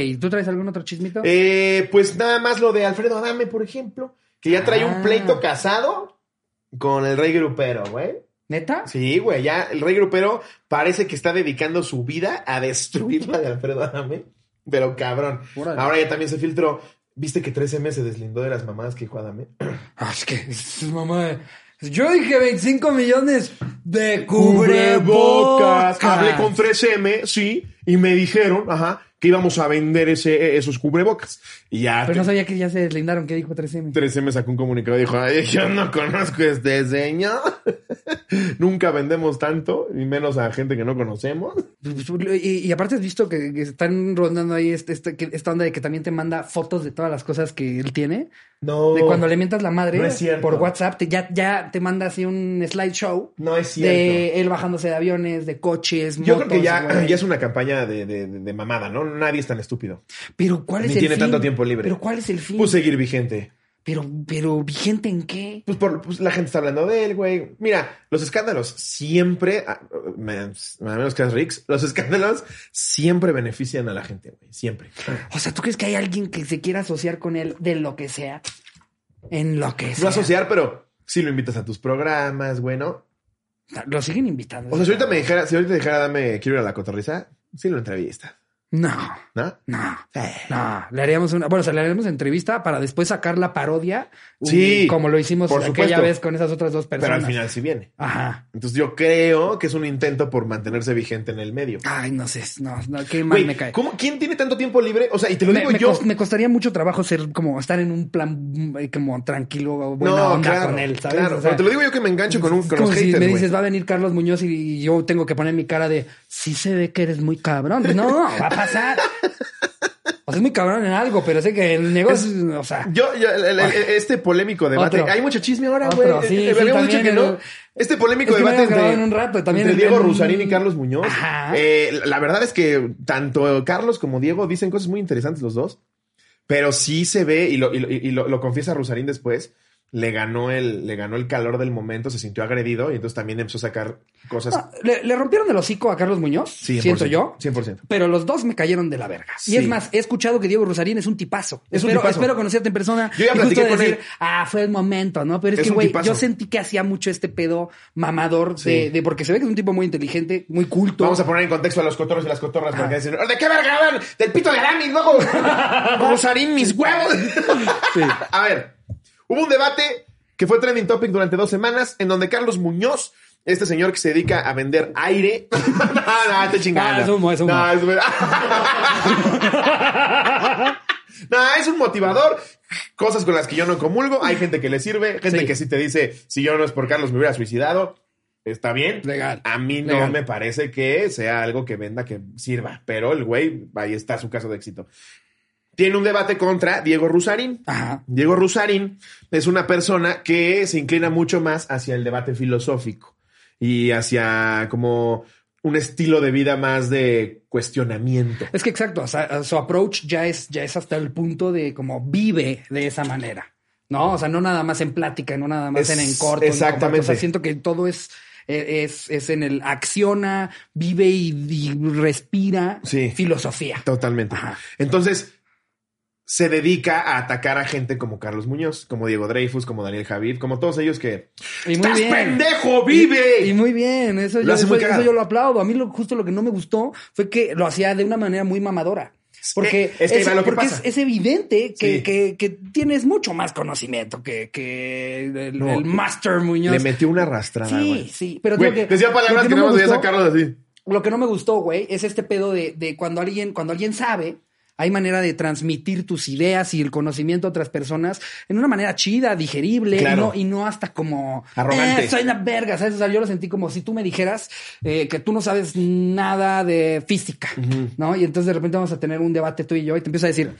¿Y tú traes algún otro chismito? Eh, pues nada más lo de Alfredo Adame, por ejemplo, que ya trae Ah. un pleito casado con el rey grupero, güey. ¿Neta? Sí, güey, ya el rey grupero parece que está dedicando su vida a destruir la de Alfredo Adame, pero cabrón. Ahora ya también se filtró. ¿Viste que 13M se deslindó de las mamadas que dijo Adame? Ah, es que es mamá. Yo dije 25 millones de Cubrebocas. cubrebocas. Hablé con 3M, sí, y me dijeron, ajá, que íbamos a vender ese, esos cubrebocas. Y ya Pero no sabía que ya se deslindaron. ¿Qué dijo 3M? 3M sacó un comunicado y dijo, Ay, yo no conozco este señor. Nunca vendemos tanto, y menos a gente que no conocemos. Y, y aparte has visto que, que están rondando ahí este, este- que- esta onda de que también te manda fotos de todas las cosas que él tiene. No. De cuando le mientas la madre No por WhatsApp, te- ya, ya te manda así un slideshow No es cierto. de él bajándose de aviones, de coches, Yo creo que ya, es una campaña de, de- de mamada, ¿no? Nadie es tan estúpido. Pero ¿cuál Ni es el tiene fin? tanto tiempo libre. Pero ¿cuál es el fin? Pues seguir vigente. Pero, pero, ¿vigente en qué? Pues, por, pues la gente está hablando de él, güey. Mira, los escándalos siempre, a, me- a menos que es Rix, los escándalos siempre benefician a la gente, güey. Siempre. O sea, ¿tú crees que hay alguien que se quiera asociar con él de lo que sea? En lo que sea. No asociar, pero si lo invitas a tus programas, güey, ¿no? Lo siguen invitando. O sea, si ahorita me dijera, si ahorita dijera, dame, quiero ir a la cotorriza, sí lo entrevista, No, ¿no? no. No, le haríamos una, bueno, o sea, le haríamos entrevista para después sacar la parodia, Sí, como lo hicimos por aquella supuesto. vez con esas otras dos personas. Pero al final sí viene. Ajá. Entonces yo creo que es un intento por mantenerse vigente en el medio. Ay, no sé, no, no qué mal Güey, me cae. ¿cómo- ¿quién tiene tanto tiempo libre? O sea, y te lo Me, digo me yo. cos- me costaría mucho trabajo ser como estar en un plan eh, como tranquilo, buena no, onda claro, con él, ¿sabes? claro. O sea, pero te lo digo yo que me engancho con, un, es con como los si haters, me güey. dices, va a venir Carlos Muñoz y yo tengo que poner mi cara de, sí se ve que eres muy cabrón. No, va a pasar. O sea, es muy cabrón en algo, pero sé que el negocio, o sea, Yo, yo, el- el- el- este polémico debate. Otro. Hay mucho chisme ahora, güey. sí, Eh, sí, Habíamos dicho que no. Este polémico Es que no debate entre, en un rato, también entre el- Diego Rusarín y Carlos Muñoz. Eh, la verdad es que tanto Carlos como Diego dicen cosas muy interesantes los dos. Pero sí se ve, y lo, y lo- y lo- lo confiesa Rusarín después, le ganó el, le ganó el calor del momento, se sintió agredido y entonces también empezó a sacar cosas. Ah, ¿Le, le rompieron el hocico a Carlos Muñoz? 100%, Siento yo. 100%. Pero los dos me cayeron de la verga. Sí. Y es más, he escuchado que Diego Rosarín es un tipazo. Es un espero, tipazo. espero conocerte en persona. Yo ya y platiqué con decir, él. Ah, fue el momento, ¿no? Pero es, Es que, un güey, yo sentí que hacía mucho este pedo mamador Sí. de, de- porque se ve que es un tipo muy inteligente, muy culto. Vamos a poner en contexto a los cotorros y las cotorras porque dicen, ¿de qué verga hablan? Del pito de Aramis, luego Rosarín, mis huevos. A ver, hubo un debate que fue trending topic durante dos semanas en donde Carlos Muñoz, este señor que se dedica a vender aire. no, no, te chingando. Ah, es humo, es humo. No, es No, es un motivador. Cosas con las que yo no comulgo. Hay gente que le sirve, gente Sí. que sí te dice, si yo no es por Carlos me hubiera suicidado. Está bien. Legal. A mí no Legal. me parece que sea algo que venda, que sirva. Pero el güey, ahí está su caso de éxito. Tiene un debate contra Diego Rusarín. Ajá. Diego Rusarín es una persona que se inclina mucho más hacia el debate filosófico y hacia como un estilo de vida más de cuestionamiento. Es que exacto, o sea, su approach ya es, ya es hasta el punto de como vive de esa manera. ¿No? O sea, no nada más en plática, no nada más Es- en, en corto. en exactamente. O sea, siento que todo es, eh, es, es en el acciona, vive y, y respira Sí. filosofía. Totalmente. Ajá. Entonces, se dedica a atacar a gente como Carlos Muñoz, como Diego Dreyfus, como Daniel Javid, como todos ellos que... Y muy ¡Estás bien. pendejo! ¡Vive! Y, y muy bien, eso Lo yo, hace eso, muy eso cagado. yo lo aplaudo. A mí lo, justo lo que no me gustó fue que lo hacía de una manera muy mamadora. Porque, Eh, es que ahí va lo que porque pasa. es, es evidente que, Sí. que- que tienes mucho más conocimiento que, el, No, el Master Muñoz. Le metió una arrastrada, Sí, sí, pero lo que- decía palabras que no me me podía gustó- sacarlos así. Lo que no me gustó, güey, es este pedo de, de cuando alguien, cuando alguien sabe, hay manera de transmitir tus ideas y el conocimiento a otras personas en una manera chida, digerible, Claro. y, no, y no hasta como Arrogante. "Eh, soy una verga, ¿sabes? O sea, yo lo sentí como si tú me dijeras eh, que tú no sabes nada de física, ¿no? Y entonces de repente vamos a tener un debate tú y yo y te empiezo a decir.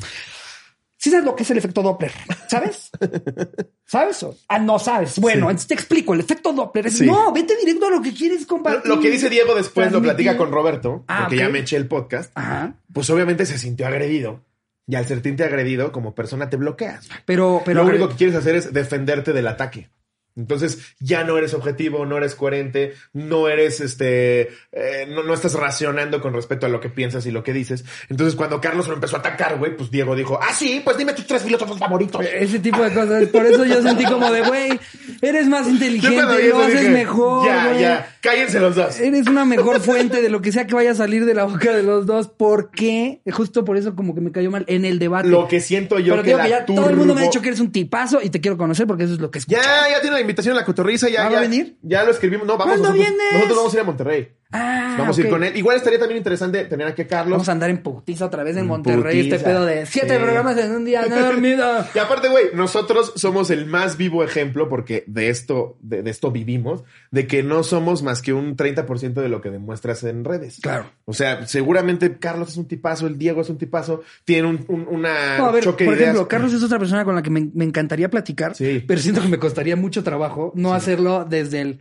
¿Sí sabes lo que es el efecto Doppler? ¿Sabes? ¿Sabes? Ah, no sabes. Bueno, Sí. entonces te explico. El efecto Doppler es Sí. no, vete directo a lo que quieres compartir. lo que dice Diego después lo platica con Roberto, Ah, porque ya me eché el podcast. Ajá. Pues obviamente se sintió agredido. Y al sentirte agredido, como persona te bloqueas. Pero, pero lo único que quieres hacer es defenderte del ataque. Entonces ya no eres objetivo, no eres coherente, no eres este, eh, no, no estás racionando con respecto a lo que piensas y lo que dices. Entonces cuando Carlos lo empezó a atacar, güey, pues Diego dijo, ah, sí, pues dime tus tres filósofos favoritos. ese tipo de cosas. Por eso yo sentí como de, güey, eres más inteligente, lo haces dije, mejor. Ya, ya, cállense los dos. Eres una mejor fuente de lo que sea que vaya a salir de la boca de los dos. ¿Por qué? Justo por eso como que me cayó mal en el debate. Lo que siento yo Pero que digo la que ya todo el mundo me ha dicho que eres un tipazo y te quiero conocer porque eso es lo que escucho. Ya, ya tiene la invitación a la cotorriza, ya, ¿Va a ya. venir? Ya lo escribimos. No, vamos ¿Cuándo nosotros, vienes? nosotros vamos a ir a Monterrey. Ah, Vamos a ir con él. Igual estaría también interesante tener aquí a Carlos. Vamos a andar en putiza otra vez en Monterrey. Este pedo de siete Sí. programas en un día. No dormido. Y aparte, güey, nosotros somos el más vivo ejemplo, porque de esto, de, de esto vivimos, de que no somos más que un 30% de lo que demuestras en redes. Claro. O sea, seguramente Carlos es un tipazo, el Diego es un tipazo, tiene un, un- una No, a ver, choque por ideas. ejemplo, Carlos es otra persona con la que me, me encantaría platicar, Sí. pero siento que me costaría mucho trabajo no hacerlo desde el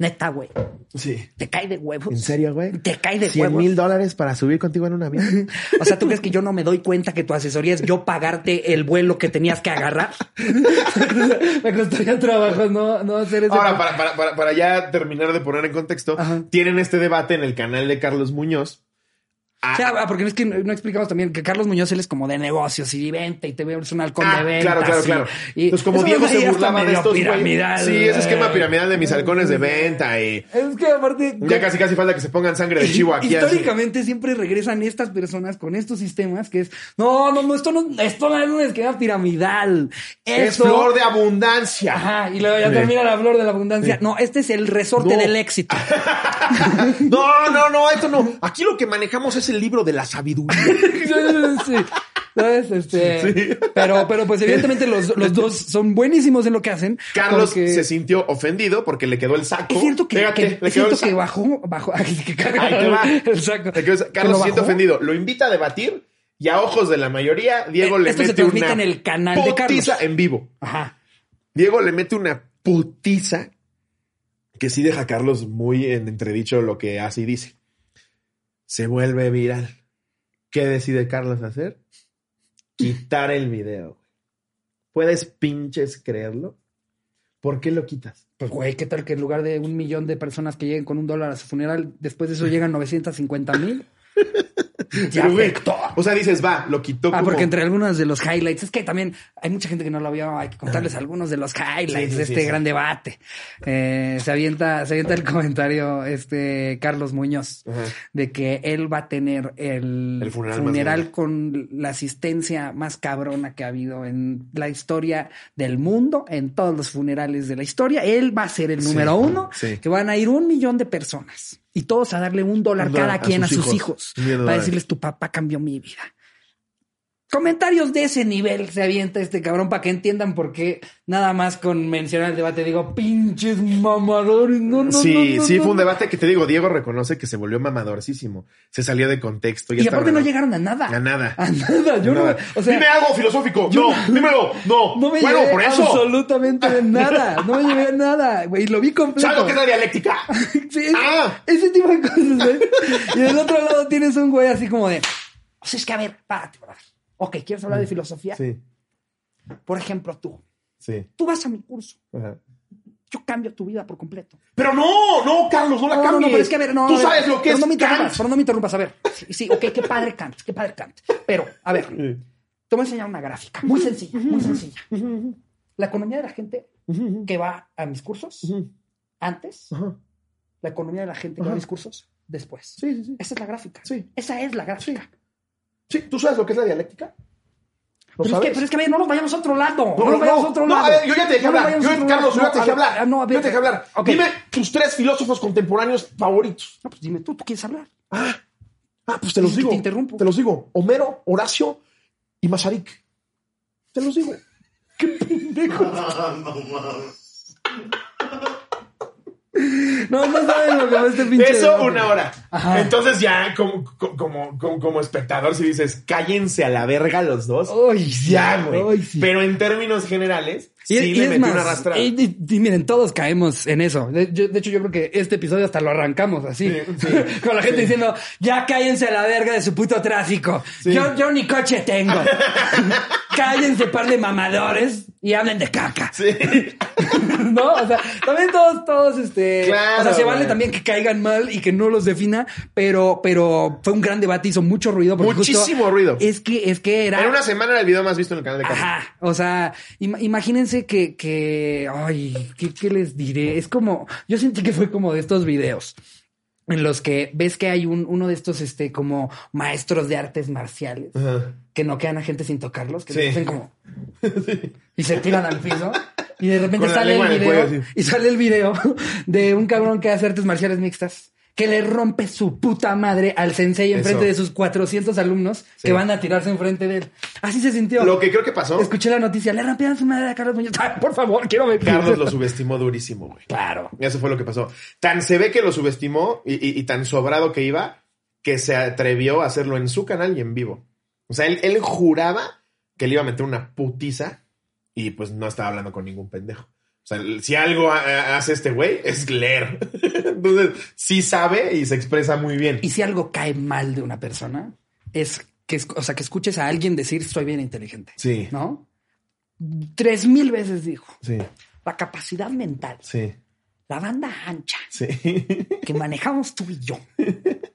Neta, güey. Sí. Te cae de huevos. ¿En serio, güey? Te cae de 100 huevos. mil dólares para subir contigo en un avión. O sea, ¿tú crees que yo no me doy cuenta que tu asesoría es yo pagarte el vuelo que tenías que agarrar? me costaría trabajo no, no hacer eso. Ahora, para, para, para, para ya terminar de poner en contexto, Ajá. tienen este debate en el canal de Carlos Muñoz. Ah, O sea, ah, porque es que no explicamos también que Carlos Muñoz él es como de negocios y venta y te veo es un halcón Ah, de ventas. claro, claro, y- claro. Y, Entonces, como Diego se burlaba de estos piramidal. Sí, ese esquema piramidal de mis halcones de venta y Es que aparte. ya casi casi falta que se pongan sangre de chivo aquí. así. Históricamente siempre regresan estas personas con estos sistemas que es no, no, no, esto no, esto no es un esquema piramidal. Es flor de abundancia. Ajá, y luego ya Sí. termina la flor de la abundancia. No, este es el resorte No. del éxito. No, no, no, esto no. Aquí lo que manejamos es el libro de la sabiduría. sí. ¿Sabes? Este, Sí. pero, pero pues evidentemente los, los dos son buenísimos en lo que hacen. Carlos porque- se sintió ofendido porque le quedó el saco. Es cierto que, Fíjate, que- le es quedó cierto el que saco. bajó, bajó, que va. el saco. Carlos lo se siente ofendido. Lo invita a debatir y a ojos de la mayoría, Diego Eh, le esto se mete transmite una en el canal de Carlos. putiza en vivo. Ajá. Diego le mete una putiza que sí deja a Carlos muy en entredicho lo que hace y dice. Se vuelve viral. ¿Qué decide Carlos hacer? Quitar el video. ¿Puedes pinches creerlo? ¿Por qué lo quitas? Pues, güey, ¿qué tal que en lugar de un millón de personas que lleguen con un dólar a su funeral, después de eso llegan 950 mil? Ya Pero, güey. O sea, dices, va, lo quitó Ah, como... porque entre algunos de los highlights, es que también hay mucha gente que no lo vio, hay que contarles algunos de los highlights Sí, de sí, este sí. gran debate. Eh, se avienta, se avienta el comentario este Carlos Muñoz Ajá. de que él va a tener el, El funeral con la asistencia más cabrona que ha habido en la historia del mundo, en todos los funerales de la historia. Él va a ser el número uno, que van a ir un millón de personas y todos a darle un dólar Un dólar cada a quien a sus hijos. para decirles tu papá cambió mi vida. Comentarios de ese nivel se avienta este cabrón para que entiendan por qué nada más con mencionar el debate digo pinches mamadores. No, no, sí, no, no, sí, fue un debate que te digo, Diego reconoce que se volvió mamadorcísimo. Se salió de contexto. Y está aparte no llegaron a nada. A nada. A nada. Yo Nada. no. O sea, Dime algo filosófico. yo- no, dímelo. No. no me bueno, llevé por eso. absolutamente nada. No me llevé a nada, güey. Lo vi completo. ¿Sabes lo que es la dialéctica? Sí, es- Ah. Ese tipo de cosas, ¿eh? Y del otro lado tienes un güey así como de. O sea, es que a ver, párate, brother. Ok, ¿quieres hablar de filosofía? Sí, Por ejemplo, tú. sí. Tú vas a mi curso. Ajá. Yo cambio tu vida por completo. Pero no, no, Carlos, no la No, no, cambies. no, pero es que a ver, no. Tú a ver, sabes lo que es no me interrumpas, Kant. pero no me interrumpas. A ver, sí, sí, ok, qué padre Kant, qué padre Kant. Pero, a ver, te voy a enseñar una gráfica muy sencilla, muy sencilla. La economía de la gente que va a mis cursos antes, Ajá. la economía de la gente que va a mis cursos después. Sí, sí, sí. Esa es la gráfica. Sí. Esa es la gráfica. Sí, ¿tú sabes lo que es la dialéctica? ¿Lo Pero es, que, pero es que, a ver, no nos vayamos a otro lado. No, No, nos vayamos no, a otro no, lado. a ver, yo ya te dejé No hablar. Yo, Carlos, yo ya te dejé No, hablar. ah, no, a ver, yo te dejé hablar. Dime tus tres filósofos contemporáneos favoritos. No, pues dime tú, ¿tú quieres hablar? Ah, ah pues te los digo. te interrumpo. Te los digo. Homero, Horacio y Masaryk. Te los digo. Qué pendejo. no. No, saben lo que va este pinche. Eso una hora. Ajá. Entonces ya como, como, como, como espectador si dices, cállense a la verga los dos. Sí, ya, güey. sí. Pero en términos generales, Y, sí y es más, una y, miren, todos caemos en eso. De, yo- de hecho, yo creo que este episodio hasta lo arrancamos así. Sí, sí, Con la gente diciendo, ya cállense a la verga de su puto tráfico. Yo, yo ni coche tengo. cállense, par de mamadores, y hablen de caca. Sí. ¿No? O sea, también todos, todos, este. Claro, o sea, se vale también que caigan mal y que no los defina, pero, pero fue un gran debate, hizo mucho ruido. Muchísimo ruido. Es que, es que era. En una semana era el video más visto en el canal de. Ajá, o sea, im- imagínense que, que, ay, ¿qué, qué les diré? Es como, yo sentí que fue como de estos videos en los que ves que hay un, uno de estos, este, como maestros de artes marciales Ajá. que noquean a gente sin tocarlos, que Sí. se hacen como y se tiran al piso. Y de repente sale el video cuello, sí. y sale el video de un cabrón que hace artes marciales mixtas que le rompe su puta madre al sensei enfrente de sus 400 alumnos Sí. que van a tirarse enfrente de él. Así se sintió. Lo que creo que pasó, Escuché la noticia, le rompieron su madre a Carlos Muñoz. Por favor, quiero ver. Carlos lo subestimó durísimo, güey. Claro. Eso fue lo que pasó. Tan se ve que lo subestimó y, y- y tan sobrado que iba que se atrevió a hacerlo en su canal y en vivo. O sea, él, él juraba que le iba a meter una putiza y pues no estaba hablando con ningún pendejo. O sea, si algo ha- ha- hace este güey es leer. Entonces, sí sabe y se expresa muy bien. Y si algo cae mal de una persona, es que, o sea, que escuches a alguien decir soy bien inteligente. Sí. ¿No? Tres mil veces dijo. Sí, La capacidad mental, sí, la banda ancha sí. que manejamos tú y yo.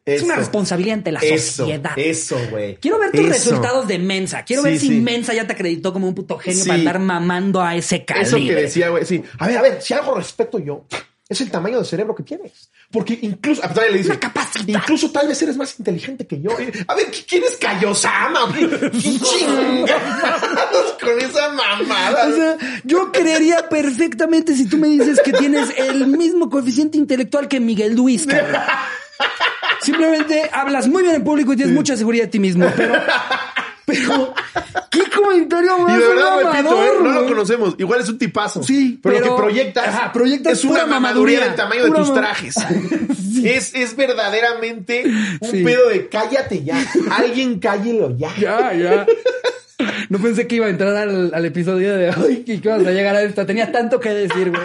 Es Eso. una responsabilidad ante la Eso, sociedad. eso, güey. Quiero ver tus Eso. resultados de Mensa. Quiero ver si sí. Mensa ya te acreditó como un puto genio para andar mamando a ese calibre. Eso que decía, güey, sí. A ver, a ver, si algo respeto yo, es el tamaño de cerebro que tienes. Porque incluso, a todavía le dice, Una capacidad. incluso tal vez eres más inteligente que yo. Eh, A ver, ¿quién es Kaiosama? ¿Qué, qué chingados con esa mamada? O sea, yo creería perfectamente si tú me dices que tienes el mismo coeficiente intelectual que Miguel Luis, cabrón. Simplemente hablas muy bien en público y tienes mucha seguridad de ti mismo, pero. Pero. ¿Qué comentario más Y de verdad, repito, eh, no lo conocemos. Igual es un tipazo. Sí, pero, pero- lo que proyectas, ajá, proyectas es una pura mamaduría mamaduría, del tamaño de tus trajes. es, es verdaderamente un Sí. pedo de cállate ya. Alguien cállelo ya. Ya, ya. No pensé que iba a entrar al, al episodio de hoy y que ibas a llegar a esta. Tenía tanto que decir, güey.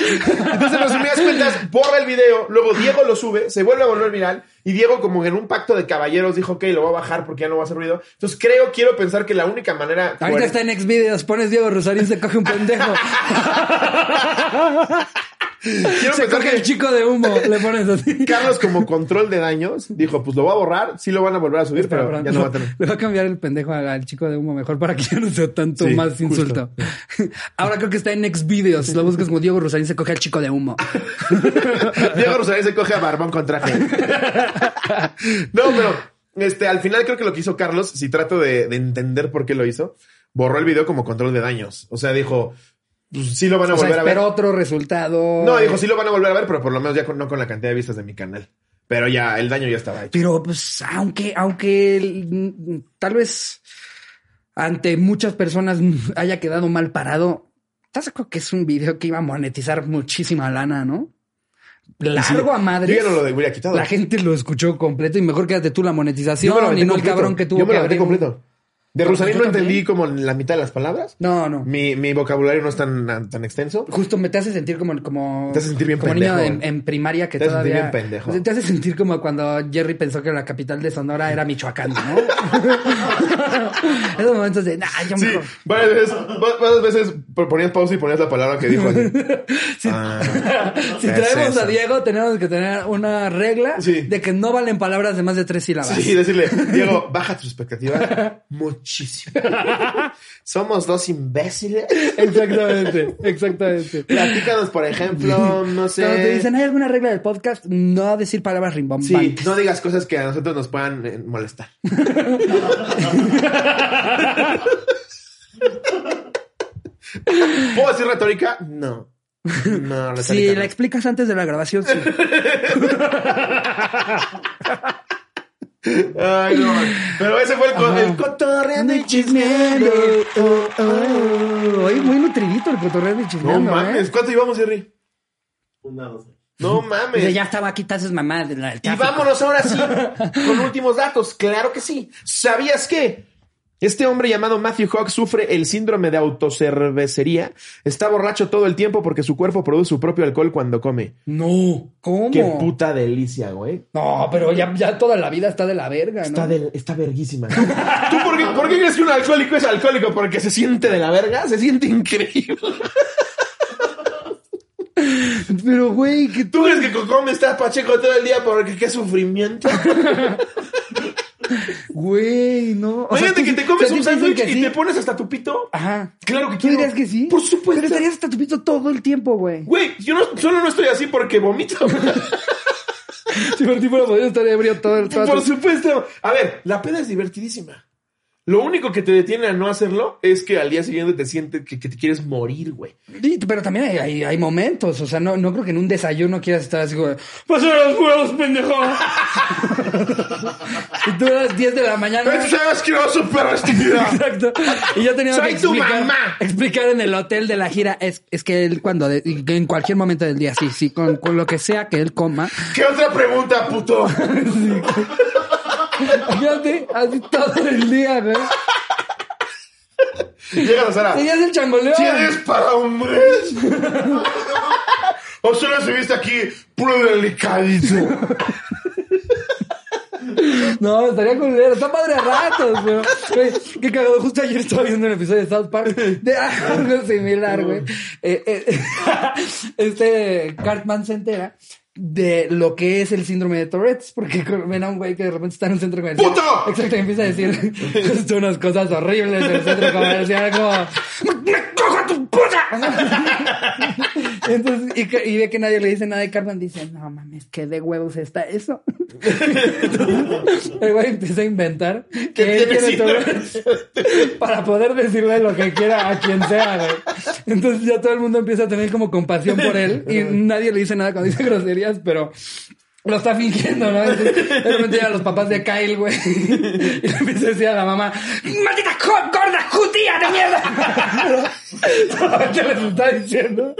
Entonces, en resumidas cuentas, borra el video, luego Diego lo sube, se vuelve a volver viral y Diego, como en un pacto de caballeros, dijo, ok, lo voy a bajar porque ya no va a hacer ruido. Entonces, creo, quiero pensar que la única manera. Ahorita está en Xvideos, pones Diego Rosarín, se coge un pendejo. Quiero Se coge que el chico de humo, le pones así. Carlos, como control de daños, dijo, pues lo va a borrar, sí lo van a volver a subir, pero ya no va a tener. Le va a cambiar el pendejo al chico de humo mejor para que ya no sea tanto Sí, más justo. insulto. Ahora creo que está en Xvideos. Si lo buscas como Diego Rosarín, se coge al chico de humo. Diego Rosario se coge a Barbón con traje. no, pero este, al final creo que lo que hizo Carlos, si trato de, de entender por qué lo hizo, borró el video como control de daños. O sea, dijo, pues sí lo van a O sea, volver a ver. otro resultado. No, dijo, sí lo van a volver a ver, pero por lo menos ya con, no con la cantidad de vistas de mi canal. Pero ya, el daño ya estaba hecho. Pero pues, aunque, aunque tal vez ante muchas personas haya quedado mal parado, ¿estás de acuerdo que es un video que iba a monetizar muchísima lana, no? Largo a madre. Yo ya no lo hubiera quitado. La gente lo escuchó completo y mejor quédate tú la monetización y no el cabrón que tuvo Yo me que lo un- completo. De yo no entendí como la mitad de las palabras. No, no. Mi, mi vocabulario no es tan, tan extenso. Justo me te hace sentir como, como, Te hace sentir bien como pendejo. niño en, en primaria que Te hace sentir bien pendejo. Te hace sentir como cuando Jerry pensó que la capital de Sonora era Michoacán, ¿no? Esos momentos de, nah, yo Sí, mejor. varias veces, va- varias veces ponías pausa y ponías la palabra que dijo. Ah, Si es traemos eso. a Diego, tenemos que tener una regla Sí. de que no valen palabras de más de tres sílabas. Sí, decirle, Diego, baja tus expectativas muchísimo. Somos dos imbéciles. Exactamente, exactamente. Platícanos, por ejemplo, no sé. Cuando te dicen, ¿hay alguna regla del podcast? No decir palabras Sí, rimbombantes. no digas cosas que a nosotros nos puedan eh, molestar. ¿Puedo decir retórica? No. No, retórica Si no. la explicas antes de la grabación, sí. Ay, no. Pero ese fue el, co- el cotorreando y chismeando. Oh, oh. Oye, muy nutridito el cotorreo y No chismeando, mames, ¿eh? ¿cuánto llevamos, Jerry? Una doce. No mames. ya estaba aquí de la del Y vámonos ahora sí con últimos datos. Claro que sí. ¿Sabías que este hombre llamado Matthew Hawk sufre el síndrome de autocervecería? Está borracho todo el tiempo porque su cuerpo produce su propio alcohol cuando come. No, ¿cómo? Qué puta delicia, güey. No, pero ya, ya toda la vida está de la verga, ¿no? Está, del- está verguísima. ¿Tú por qué, por qué crees que un alcohólico es alcohólico? Porque se siente de la verga, se siente increíble. Pero, güey, que ¿Tú crees que come está pacheco todo el día porque qué sufrimiento? Güey, no. O sea, Imagínate tú- que te comes o sea, un ¿tú sándwich y sí? te pones hasta tu pito. Ajá. Claro que ¿Tú quiero. dirías que sí? Por supuesto. Pero estarías hasta tu pito todo el tiempo, güey. Güey, yo no, solo no estoy así porque vomito. Si por ti fuera estar ebrio todo el todo Por supuesto. A ver, la peda es divertidísima. Lo único que te detiene a no hacerlo es que al día siguiente te sientes que, que te quieres morir, güey. Sí, pero también hay, hay, hay momentos, o sea, no, no creo que en un desayuno quieras estar así como, ¡Pasa los huevos, pendejo! y tú a las 10 de la mañana. ¡Es asqueroso, perro estúpida! Exacto. Y yo tenía que tu explicar, mamá. explicar en el hotel de la gira. Es, es que él cuando, de- en cualquier momento del día, sí, sí, con, con lo que sea que él coma. ¿Qué otra pregunta, puto? Fíjate, así todo el día, güey. Llega la Sara. Serías el changoleón. ¿Tienes para hombres? ¿O solo se viste aquí puro delicadito? No, estaría culero. Está padre a ratos, pero. Güey, qué cagado. Justo ayer estaba viendo un episodio de South Park de algo similar, güey. Eh, eh, este Cartman se entera de lo que es el síndrome de Tourette's, porque ven a un güey que de repente está en un centro comercial. ¡Puto! Exacto, y empieza a decir justo unas cosas horribles del centro comercial, como ¡Me cojo a tu puta! Entonces, y, ve que nadie le dice nada y Cartman dice, no mames, qué de huevos está eso. Entonces, el güey empieza a inventar que él tiene Tourette's para poder decirle lo que quiera a quien sea, güey. Entonces ya todo el mundo empieza a tener como compasión por él y nadie le dice nada cuando dice groserías, pero lo está fingiendo, ¿no? Entonces, de repente los papás de Kyle, güey, y le empieza a decir a la mamá, ¡Maldita gorda judía de mierda! Solamente les está diciendo.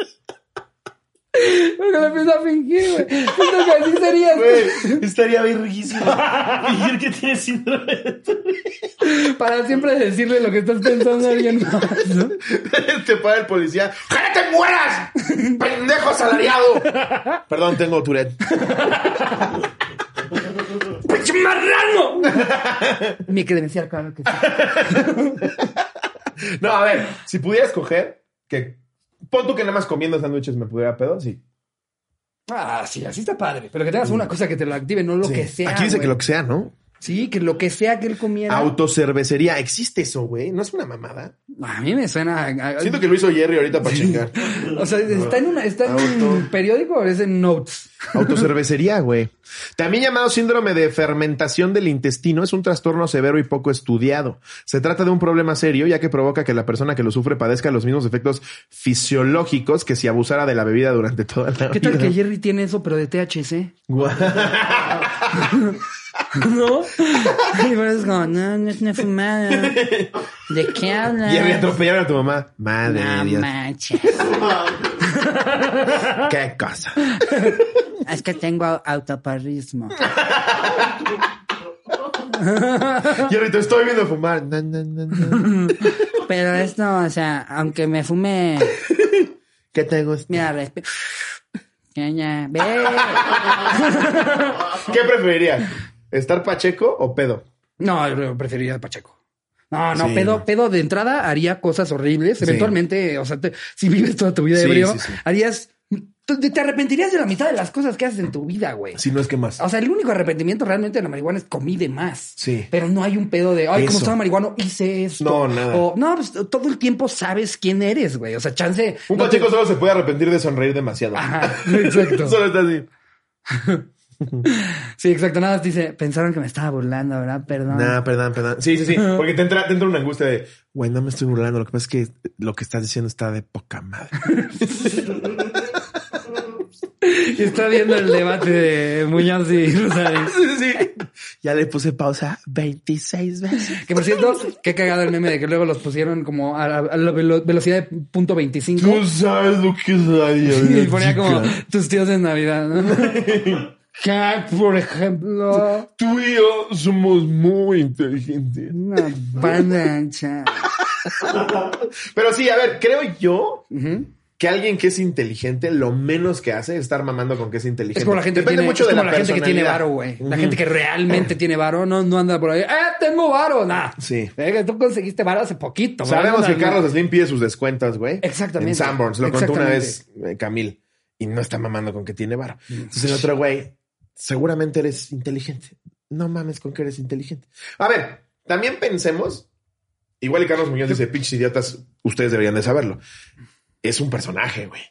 Porque lo empieza a fingir, güey. Siento que así sería. Güey, estaría bien riquísimo. Fingir que tiene síndrome de Tourette. Para siempre decirle lo que estás pensando a alguien más, ¿no? Te para el policía. ¡Ojalá te mueras! ¡Pendejo asalariado! Perdón, tengo Tourette. ¡Pinche marrano! Mi credencial, claro que sí. No, a ver, si pudiera escoger, que pon tú que nada más comiendo sándwiches me pudiera pedo, sí. Ah, sí, así está padre. Pero que tengas una cosa que te lo active, no lo Sí. que sea. Aquí dice güey. que lo que sea, ¿no? Sí, que lo que sea que él comiera. Autocervecería. ¿Existe eso, güey? ¿No es una mamada? A mí me suena. a- Siento que lo hizo Jerry ahorita para chingar. O sea, está en, una, está en un periódico o es en Notes. Autocervecería, güey. También llamado síndrome de fermentación del intestino, es un trastorno severo y poco estudiado. Se trata de un problema serio, ya que provoca que la persona que lo sufre padezca los mismos efectos fisiológicos que si abusara de la bebida durante toda la ¿Qué tal vida. que Jerry tiene eso, pero de THC? ¿No? Y por eso es como, no, no es una fumada. ¿De qué hablas? Jerry atropellaron a tu mamá. Madre No de Dios. manches. Qué cosa. Es que tengo autoparrismo. Jerry, te estoy viendo fumar. Na. Pero esto, o sea, aunque me fume, ¿Qué te gusta? mira, ve. ¿Qué preferirías? ¿Estar pacheco o pedo? No, yo preferiría Pacheco. No, no, Sí, pedo, no. pedo de entrada haría cosas horribles. Eventualmente, o sea, te- si vives toda tu vida Sí, ebrio, harías. Te, te arrepentirías de la mitad de las cosas que haces en tu vida, güey. Si no es que más. O sea, el único arrepentimiento realmente de la marihuana es comí de más. Sí. Pero no hay un pedo de, ay, como Eso. estaba marihuano, hice esto. No, nada. O, no, pues todo el tiempo sabes quién eres, güey. O sea, chance. Un no te- pacheco solo se puede arrepentir de sonreír demasiado. Ajá, exacto. Solo está así. Sí, exacto. Nada dice, pensaron que me estaba burlando, ¿verdad? Perdón. Nah, perdón, perdón. Sí, sí, sí. Porque te entra, te entra una angustia de, güey, no me estoy burlando. Lo que pasa es que lo que estás diciendo está de poca madre. Y está viendo el debate de Muñoz y Rosales. Sí, sí. Ya le puse pausa 26 veces. Que por cierto, qué cagado el meme de que luego los pusieron como a, la- a la velo- velocidad de punto 25. sabes lo que es la Y ponía como tus tíos en Navidad, ¿no? Que, por ejemplo, Tú y yo somos muy inteligentes. una banda ancha. Pero sí, a ver, creo yo que alguien que es inteligente, lo menos que hace es estar mamando con que es inteligente. Es como la gente, que Depende tiene, mucho es de como la, la gente que tiene varo, güey. La gente que realmente tiene varo, no, no anda por ahí. ¡Eh, tengo varo! Nah. Sí. Eh, tú conseguiste varo hace poquito. güey. Sabemos No, que no. Carlos Slim pide sus descuentos, güey. Exactamente. En Sanborns. Lo contó una vez eh, Camil. Y no está mamando con que tiene varo. Entonces el otro güey, seguramente eres inteligente. No mames con que eres inteligente. A ver, también pensemos. Igual y Carlos Muñoz dice, pinches idiotas, ustedes deberían de saberlo. Es un personaje, güey.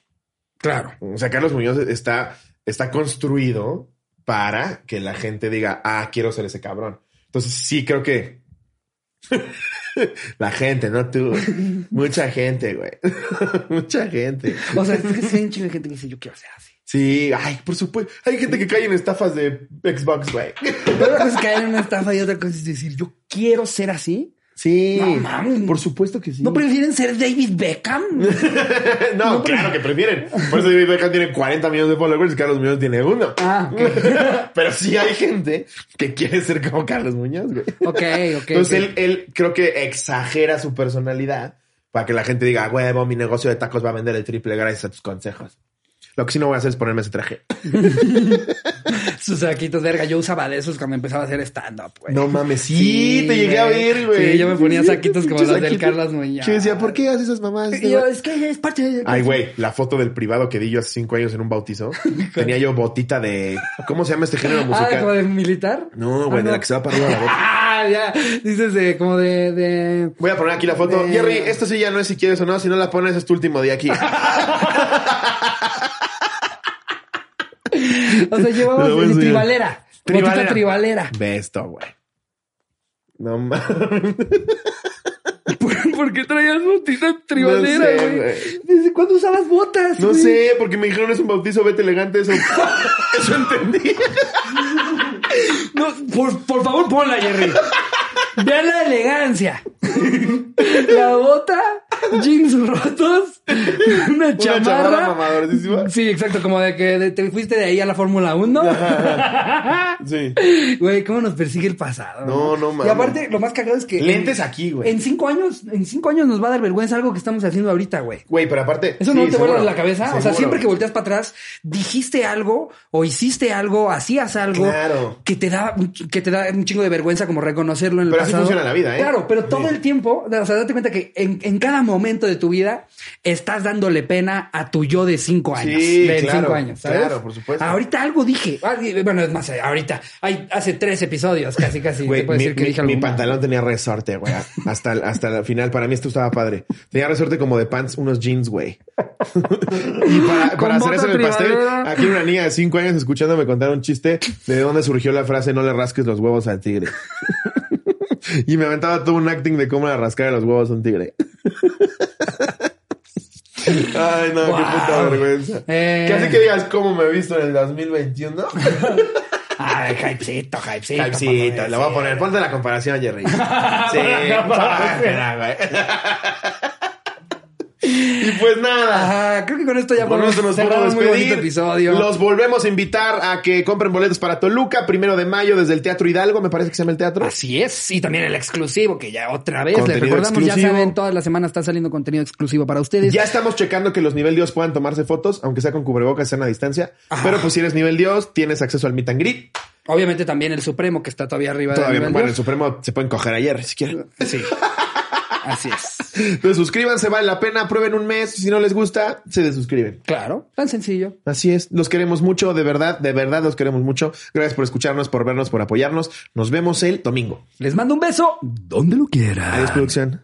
Claro. O sea, Carlos Muñoz está, está construido para que la gente diga, ah, quiero ser ese cabrón. Entonces sí creo que la gente, no tú, mucha gente, güey, mucha gente. O sea, es que sí hay un chingo de gente que dice, yo quiero ser así. Sí, ay, por supuesto. Hay gente que cae en estafas de Xbox, güey. Pero una cosa es caer en una estafa y otra cosa es decir, yo quiero ser así. Sí, No por supuesto que sí. ¿No prefieren ser David Beckham? no, claro que prefieren. Por eso David Beckham tiene 40 millones de followers y Carlos Muñoz tiene uno. Ah, ok. Pero sí hay gente que quiere ser como Carlos Muñoz, güey. Ok, ok. Entonces él, él creo que exagera su personalidad Para que la gente diga, "Ah, huevo, mi negocio de tacos va a vender el triple gracias a tus consejos. Lo que sí no voy a hacer es ponerme ese traje. Sus saquitos, verga. Yo usaba de esos cuando empezaba a hacer stand-up, güey. No mames, sí, te llegué a ver, güey. Sí, yo me ponía saquitos como los del. Carlos Muñoz. Yo decía, ¿por qué haces esas mamás? Y yo, es que es parte de... Ay, güey, la foto del privado que di yo hace cinco años en un bautizo. Tenía yo botita de. ¿Cómo se llama este género Ah, musical? como de militar. No, güey, Ah, de la que se va para arriba la bota. Ah, ya. Dices de, como de, de... Voy a poner aquí la foto. De- Jerry, esto sí ya no es si quieres o no. Si no la pones, es tu último día aquí. O sea, llevabas Te lo voy a de enseñar. tribalera. Botita tribalera. Ve esto, güey. No mames. ¿Por, por qué traías botita No tribalera, güey? ¿Desde cuándo usabas botas? No sé, porque me dijeron es un bautizo, vete elegante, eso. Eso entendí. No, por, por favor, ponla, Jerry. Vean la elegancia. La bota, jeans rotos, una chamarra. chamarra mamadorcísima. Sí, exacto, como de que de- te fuiste de ahí a la Fórmula 1. Sí. Güey, ¿cómo nos persigue el pasado? No, no Y mames. aparte, lo más cagado es que. Lentes en- aquí, güey. En cinco años, en cinco años nos va a dar vergüenza algo que estamos haciendo ahorita, güey. Güey, pero aparte. ¿Eso sí, no te seguro. vuela la cabeza? O sea, siempre que volteas para atrás, dijiste algo o hiciste algo, hacías algo Claro. que te da un- que te da un chingo de vergüenza como reconocerlo en el Pero así pasado. funciona la vida, ¿eh? Claro, pero todo Sí. el tiempo, o sea, date cuenta que en, en cada momento de tu vida estás dándole pena a tu yo de cinco años. Sí, de claro, cinco años, ¿sabes? claro, por supuesto. Ahorita algo dije. Ah, Bueno, es más, ahorita. Hay, hace tres episodios, casi, casi. Güey, mi, decir que mi- dije pantalón tenía resorte, güey. Hasta, hasta el final. Para mí esto estaba padre. Tenía resorte como de pants, unos jeans, güey. y para, hacer eso en el pastel, aquí una niña de cinco años escuchándome contar un chiste de dónde surgió la frase no le rasques los huevos al tigre. y me aventaba todo un acting de cómo le rascar los huevos a un tigre. Ay, no, qué puta vergüenza. Eh. ¿Qué hace que digas cómo me he visto en el 2021? Ay, hypecito, hypecito. Capsita, papá, la voy a poner. Ponte la comparación, Jerry. Sí, exagera, güey. Y pues nada. Ajá, creo que con esto ya Con podemos eso nos podemos despedir. episodio. Los volvemos a invitar a que compren boletos para Toluca, primero de mayo, desde el Teatro Hidalgo, me parece que se llama el teatro. Así es, y también el exclusivo, que ya otra vez les recordamos, ya saben, todas las semanas está saliendo contenido exclusivo para ustedes. Ya estamos checando que los nivel Dios puedan tomarse fotos, aunque sea con cubrebocas, sean a distancia. Ajá. Pero pues si eres nivel Dios, tienes acceso al meet and greet. Obviamente también el Supremo, que está todavía arriba Todavía, del bueno, nivel el Supremo se pueden coger ayer si quieren. Dios. Sí. Así es. Entonces suscríbanse, vale la pena, prueben un mes. Si no les gusta, se desuscriben. Claro, tan sencillo. Así es, los queremos mucho, de verdad, de verdad los queremos mucho. Gracias por escucharnos, por vernos, por apoyarnos. Nos vemos el domingo. Les mando un beso donde lo quieran. Adiós, producción.